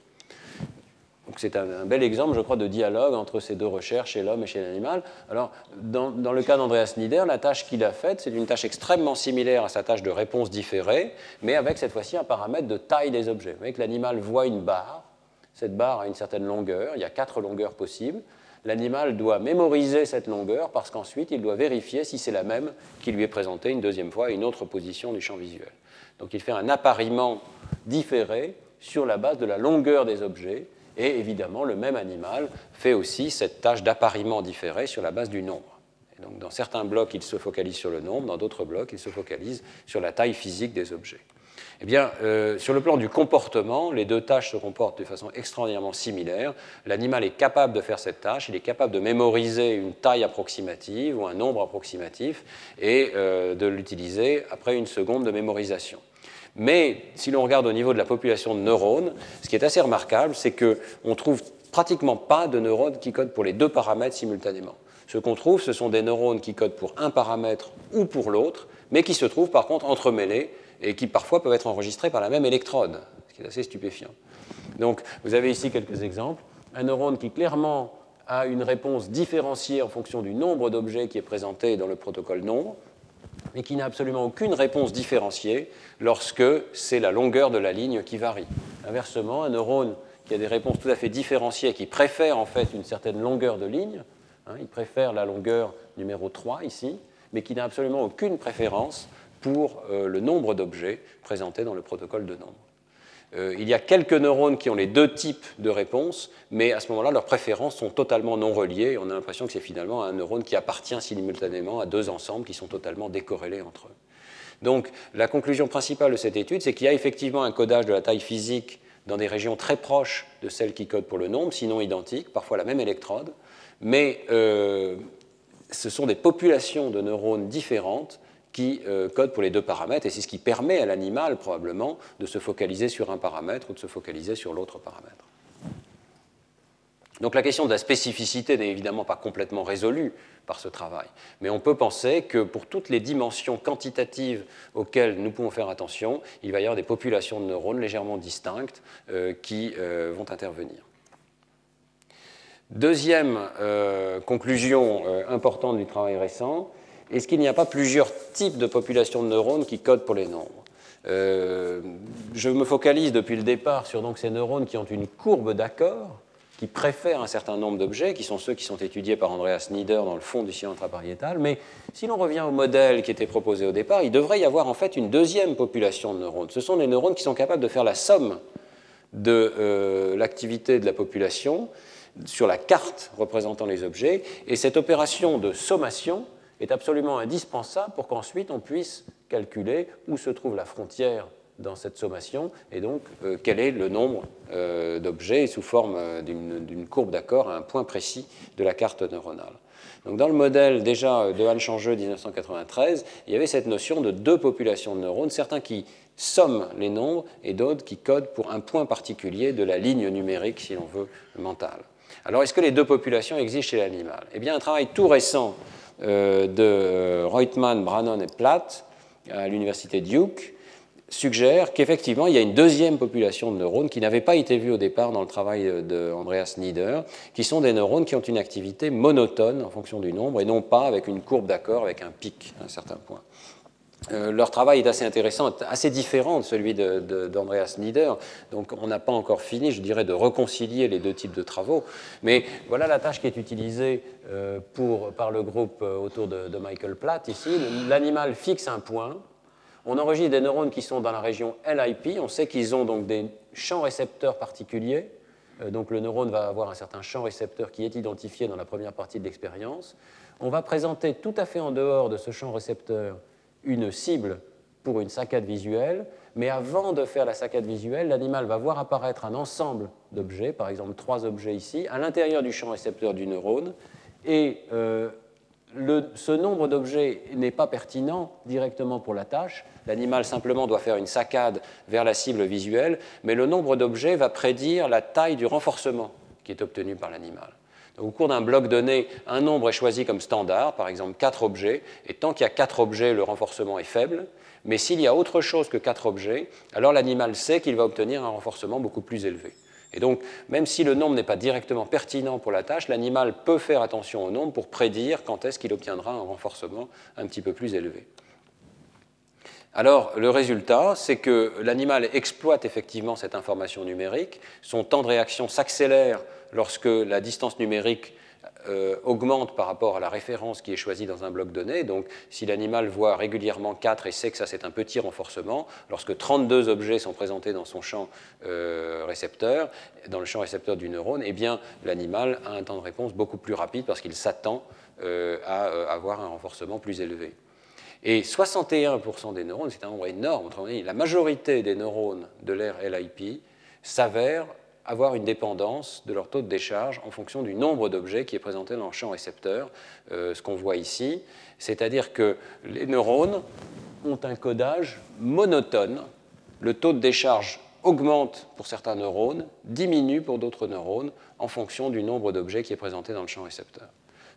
C'est un, bel exemple, je crois, de dialogue entre ces deux recherches, chez l'homme et chez l'animal. Alors, dans, le cas d'Andreas Nieder, la tâche qu'il a faite, c'est une tâche extrêmement similaire à sa tâche de réponse différée, mais avec cette fois-ci un paramètre de taille des objets. Vous voyez que l'animal voit une barre, cette barre a une certaine longueur, il y a quatre longueurs possibles. L'animal doit mémoriser cette longueur parce qu'ensuite il doit vérifier si c'est la même qui lui est présentée une deuxième fois à une autre position du champ visuel. Donc il fait un appariement différé sur la base de la longueur des objets et évidemment, le même animal fait aussi cette tâche d'appariement différé sur la base du nombre. donc, dans certains blocs, il se focalise sur le nombre, dans d'autres blocs, il se focalise sur la taille physique des objets. Eh bien, euh, sur le plan du comportement, les deux tâches se comportent de façon extraordinairement similaire. L'animal est capable de faire cette tâche, il est capable de mémoriser une taille approximative ou un nombre approximatif et euh, de l'utiliser après une seconde de mémorisation. Mais si l'on regarde au niveau de la population de neurones, ce qui est assez remarquable, c'est qu'on ne trouve pratiquement pas de neurones qui codent pour les deux paramètres simultanément. Ce qu'on trouve, ce sont des neurones qui codent pour un paramètre ou pour l'autre, mais qui se trouvent par contre entremêlés et qui parfois peuvent être enregistrés par la même électrode, ce qui est assez stupéfiant. Donc vous avez ici quelques exemples. Un neurone qui clairement a une réponse différenciée en fonction du nombre d'objets qui est présenté dans le protocole nombre mais qui n'a absolument aucune réponse différenciée lorsque c'est la longueur de la ligne qui varie. Inversement, un neurone qui a des réponses tout à fait différenciées, qui préfère en fait une certaine longueur de ligne, hein, il préfère la longueur numéro 3 ici, mais qui n'a absolument aucune préférence pour euh, le nombre d'objets présentés dans le protocole de nombre. Euh, il y a quelques neurones qui ont les deux types de réponses, mais à ce moment-là, leurs préférences sont totalement non reliées. On a l'impression que c'est finalement un neurone qui appartient simultanément à deux ensembles qui sont totalement décorrélés entre eux. Donc, la conclusion principale de cette étude, c'est qu'il y a effectivement un codage de la taille physique dans des régions très proches de celles qui codent pour le nombre, sinon identiques, parfois la même électrode, mais euh, ce sont des populations de neurones différentes qui euh, code pour les deux paramètres, et c'est ce qui permet à l'animal probablement de se focaliser sur un paramètre ou de se focaliser sur l'autre paramètre. Donc la question de la spécificité n'est évidemment pas complètement résolue par ce travail, mais on peut penser que pour toutes les dimensions quantitatives auxquelles nous pouvons faire attention, il va y avoir des populations de neurones légèrement distinctes euh, qui euh, vont intervenir. Deuxième conclusion importante du travail récent, est-ce qu'il n'y a pas plusieurs types de populations de neurones qui codent pour les nombres euh, Je me focalise depuis le départ sur donc, ces neurones qui ont une courbe d'accord, qui préfèrent un certain nombre d'objets, qui sont ceux qui sont étudiés par Andreas Nieder dans le fond du sillon intrapariétal. Mais si l'on revient au modèle qui était proposé au départ, il devrait y avoir en fait une deuxième population de neurones. Ce sont les neurones qui sont capables de faire la somme de euh, l'activité de la population sur la carte représentant les objets. Et cette opération de sommation est absolument indispensable pour qu'ensuite on puisse calculer où se trouve la frontière dans cette sommation et donc euh, quel est le nombre euh, d'objets sous forme euh, d'une courbe d'accord à un point précis de la carte neuronale. Donc dans le modèle déjà de Anne Changeux 1993, il y avait cette notion de deux populations de neurones, certains qui somment les nombres et d'autres qui codent pour un point particulier de la ligne numérique, si l'on veut, mentale. Alors est-ce que les deux populations existent chez l'animal? Eh bien un travail tout récent de Reutemann, Brannon et Platt à l'université Duke suggère qu'effectivement, il y a une deuxième population de neurones qui n'avait pas été vue au départ dans le travail d'Andreas Nieder, qui sont des neurones qui ont une activité monotone en fonction du nombre et non pas avec une courbe d'accord, avec un pic à un certain point. Euh, leur travail est assez intéressant, assez différent de celui d'Andreas Nieder. Donc on n'a pas encore fini, je dirais, de réconcilier les deux types de travaux. Mais voilà la tâche qui est utilisée euh, par le groupe euh, autour de, Michael Platt ici. L'animal fixe un point. On enregistre des neurones qui sont dans la région LIP. On sait qu'ils ont donc des champs récepteurs particuliers. donc le neurone va avoir un certain champ récepteur qui est identifié dans la première partie de l'expérience. On va présenter tout à fait en dehors de ce champ récepteur une cible pour une saccade visuelle, mais avant de faire la saccade visuelle, l'animal va voir apparaître un ensemble d'objets, par exemple trois objets ici, à l'intérieur du champ récepteur du neurone, et euh, ce nombre d'objets n'est pas pertinent directement pour la tâche. L'animal simplement doit faire une saccade vers la cible visuelle, mais le nombre d'objets va prédire la taille du renforcement qui est obtenu par l'animal. Au cours d'un bloc donné, un nombre est choisi comme standard, par exemple 4 objets, et tant qu'il y a 4 objets, le renforcement est faible. Mais s'il y a autre chose que 4 objets, alors l'animal sait qu'il va obtenir un renforcement beaucoup plus élevé. Et donc, même si le nombre n'est pas directement pertinent pour la tâche, l'animal peut faire attention au nombre pour prédire quand est-ce qu'il obtiendra un renforcement un petit peu plus élevé. Alors, le résultat, c'est que l'animal exploite effectivement cette information numérique, son temps de réaction s'accélère lorsque la distance numérique euh, augmente par rapport à la référence qui est choisie dans un bloc donné. Donc, si l'animal voit régulièrement 4 et sait que ça c'est un petit renforcement, lorsque 32 objets sont présentés dans son champ euh, récepteur, dans le champ récepteur du neurone, eh bien, l'animal a un temps de réponse beaucoup plus rapide parce qu'il s'attend euh, à avoir un renforcement plus élevé. Et 61% des neurones, c'est un nombre énorme, la majorité des neurones de l'ère LIP s'avèrent avoir une dépendance de leur taux de décharge en fonction du nombre d'objets qui est présenté dans le champ récepteur, euh, ce qu'on voit ici. C'est-à-dire que les neurones ont un codage monotone. Le taux de décharge augmente pour certains neurones, diminue pour d'autres neurones en fonction du nombre d'objets qui est présenté dans le champ récepteur.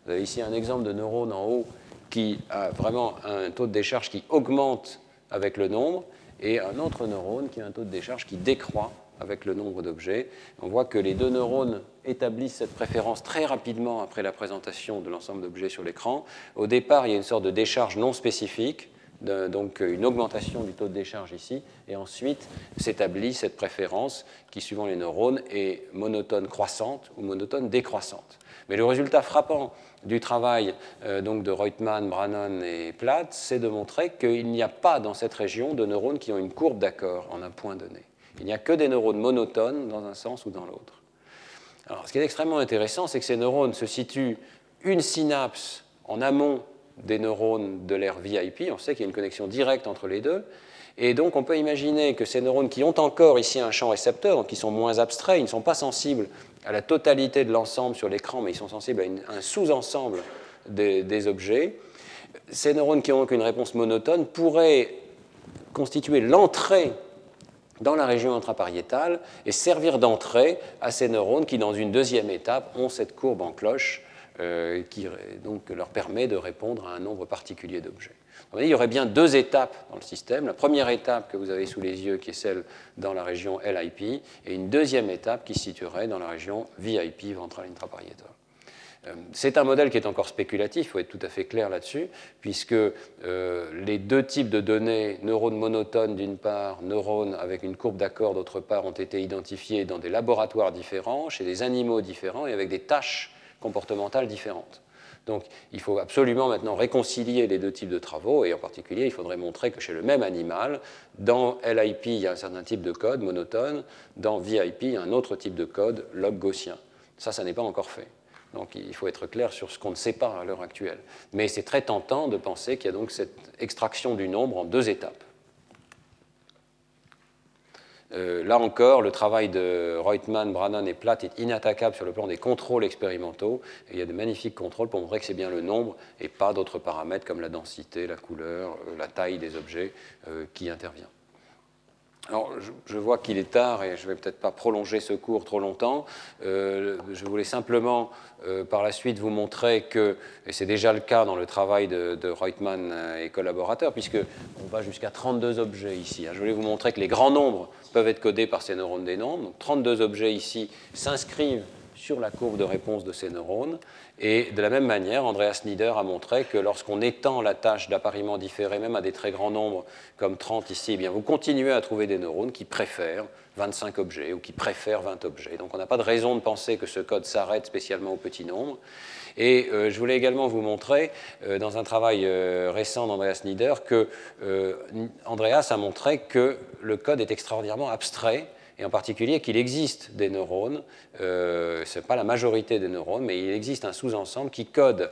Vous avez ici un exemple de neurone en haut qui a vraiment un taux de décharge qui augmente avec le nombre, et un autre neurone qui a un taux de décharge qui décroît avec le nombre d'objets. On voit que les deux neurones établissent cette préférence très rapidement après la présentation de l'ensemble d'objets sur l'écran. Au départ, il y a une sorte de décharge non spécifique, donc une augmentation du taux de décharge ici, et ensuite s'établit cette préférence qui, suivant les neurones, est monotone croissante ou monotone décroissante. Mais le résultat frappant du travail euh, donc de Reutemann, Brannon et Platt, c'est de montrer qu'il n'y a pas dans cette région de neurones qui ont une courbe d'accord en un point donné. Il n'y a que des neurones monotones dans un sens ou dans l'autre. Alors, ce qui est extrêmement intéressant, c'est que ces neurones se situent une synapse en amont des neurones de l'ère VIP. On sait qu'il y a une connexion directe entre les deux. Et donc, on peut imaginer que ces neurones qui ont encore ici un champ récepteur, qui sont moins abstraits, ils ne sont pas sensibles à la totalité de l'ensemble sur l'écran, mais ils sont sensibles à un sous-ensemble des, des, objets. Ces neurones qui ont donc une réponse monotone pourraient constituer l'entrée dans la région intrapariétale et servir d'entrée à ces neurones qui, dans une deuxième étape, ont cette courbe en cloche euh, qui donc, leur permet de répondre à un nombre particulier d'objets. Il y aurait bien deux étapes dans le système. La première étape que vous avez sous les yeux, qui est celle dans la région LIP, et une deuxième étape qui se situerait dans la région VIP, ventrale intrapariétale. Euh, c'est un modèle qui est encore spéculatif, il faut être tout à fait clair là-dessus, puisque euh, les deux types de données, neurones monotones d'une part, neurones avec une courbe d'accord d'autre part, ont été identifiés dans des laboratoires différents, chez des animaux différents et avec des tâches comportementales différentes. Donc il faut absolument maintenant réconcilier les deux types de travaux, et en particulier, il faudrait montrer que chez le même animal, dans LIP, il y a un certain type de code monotone, dans VIP, il y a un autre type de code log gaussien. Ça, ça n'est pas encore fait. Donc il faut être clair sur ce qu'on ne sait pas à l'heure actuelle. Mais c'est très tentant de penser qu'il y a donc cette extraction du nombre en deux étapes. Euh, là encore, le travail de Reutemann, Brannan et Platt est inattaquable sur le plan des contrôles expérimentaux. Il y a de magnifiques contrôles pour montrer que c'est bien le nombre et pas d'autres paramètres comme la densité, la couleur, euh, la taille des objets euh, qui intervient. Alors, je, vois qu'il est tard et je ne vais peut-être pas prolonger ce cours trop longtemps. Euh, je voulais simplement, euh, par la suite, vous montrer que, et c'est déjà le cas dans le travail de, Reutemann et collaborateurs, puisqu'on va jusqu'à 32 objets ici. Hein. Je voulais vous montrer que les grands nombres peuvent être codés par ces neurones des nombres. Donc, 32 objets ici s'inscrivent sur la courbe de réponse de ces neurones. Et de la même manière, Andreas Nieder a montré que lorsqu'on étend la tâche d'appariement différé, même à des très grands nombres comme 30 ici, eh bien vous continuez à trouver des neurones qui préfèrent 25 objets ou qui préfèrent 20 objets. Donc on n'a pas de raison de penser que ce code s'arrête spécialement au petit nombre. Et euh, je voulais également vous montrer, euh, dans un travail euh, récent d'Andreas Nieder, que Andreas a montré que le code est extraordinairement abstrait et en particulier qu'il existe des neurones, euh, ce n'est pas la majorité des neurones, mais il existe un sous-ensemble qui code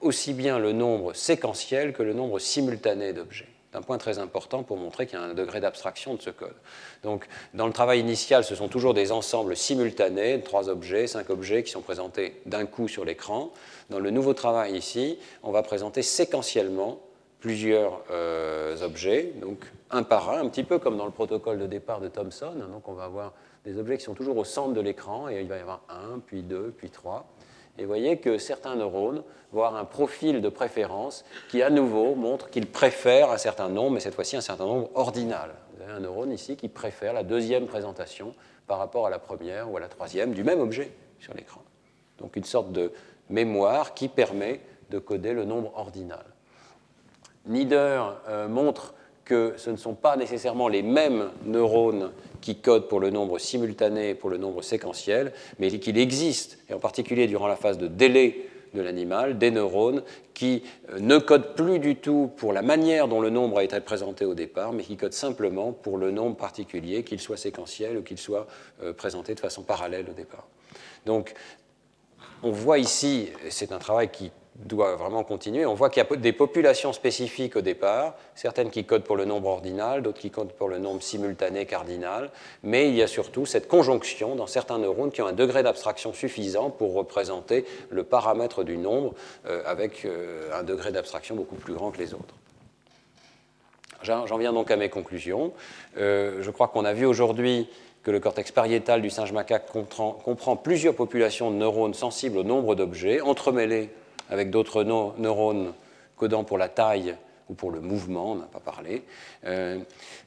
aussi bien le nombre séquentiel que le nombre simultané d'objets. C'est un point très important pour montrer qu'il y a un degré d'abstraction de ce code. Donc, dans le travail initial, ce sont toujours des ensembles simultanés, trois objets, cinq objets qui sont présentés d'un coup sur l'écran. Dans le nouveau travail ici, on va présenter séquentiellement plusieurs euh, objets, donc un par un, un petit peu comme dans le protocole de départ de Thomson. Donc on va avoir des objets qui sont toujours au centre de l'écran, et il va y avoir un, puis deux, puis trois. Et vous voyez que certains neurones vont avoir un profil de préférence qui, à nouveau, montre qu'ils préfèrent un certain nombre, mais cette fois-ci un certain nombre ordinal. Vous avez un neurone ici qui préfère la deuxième présentation par rapport à la première ou à la troisième du même objet sur l'écran. Donc une sorte de mémoire qui permet de coder le nombre ordinal. Nieder euh, montre que ce ne sont pas nécessairement les mêmes neurones qui codent pour le nombre simultané et pour le nombre séquentiel, mais qu'il existe, et en particulier durant la phase de délai de l'animal, des neurones qui euh, ne codent plus du tout pour la manière dont le nombre a été présenté au départ, mais qui codent simplement pour le nombre particulier, qu'il soit séquentiel ou qu'il soit euh, présenté de façon parallèle au départ. Donc, on voit ici, c'est un travail qui doit vraiment continuer. On voit qu'il y a des populations spécifiques au départ, certaines qui codent pour le nombre ordinal, d'autres qui codent pour le nombre simultané cardinal, mais il y a surtout cette conjonction dans certains neurones qui ont un degré d'abstraction suffisant pour représenter le paramètre du nombre euh, avec euh, un degré d'abstraction beaucoup plus grand que les autres. J'en viens donc à mes conclusions. Euh, je crois qu'on a vu aujourd'hui que le cortex pariétal du singe macaque comprend, comprend plusieurs populations de neurones sensibles au nombre d'objets, entremêlés avec d'autres neurones codant pour la taille ou pour le mouvement, on n'a pas parlé. Euh,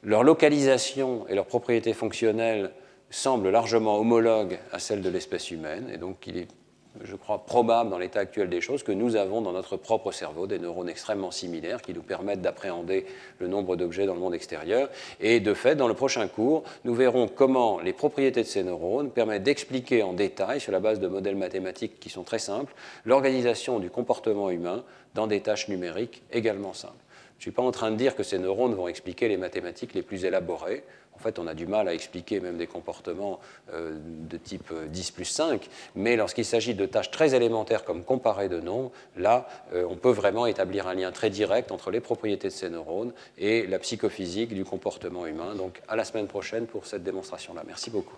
leur localisation et leurs propriétés fonctionnelles semblent largement homologues à celles de l'espèce humaine, et donc il est je crois, probable dans l'état actuel des choses que nous avons dans notre propre cerveau des neurones extrêmement similaires qui nous permettent d'appréhender le nombre d'objets dans le monde extérieur. Et de fait, dans le prochain cours, nous verrons comment les propriétés de ces neurones permettent d'expliquer en détail, sur la base de modèles mathématiques qui sont très simples, l'organisation du comportement humain dans des tâches numériques également simples. Je ne suis pas en train de dire que ces neurones vont expliquer les mathématiques les plus élaborées. En fait, on a du mal à expliquer même des comportements euh, de type 10 euh, plus 5, mais lorsqu'il s'agit de tâches très élémentaires comme comparer de nombres, là, euh, on peut vraiment établir un lien très direct entre les propriétés de ces neurones et la psychophysique du comportement humain. Donc, à la semaine prochaine pour cette démonstration-là. Merci beaucoup.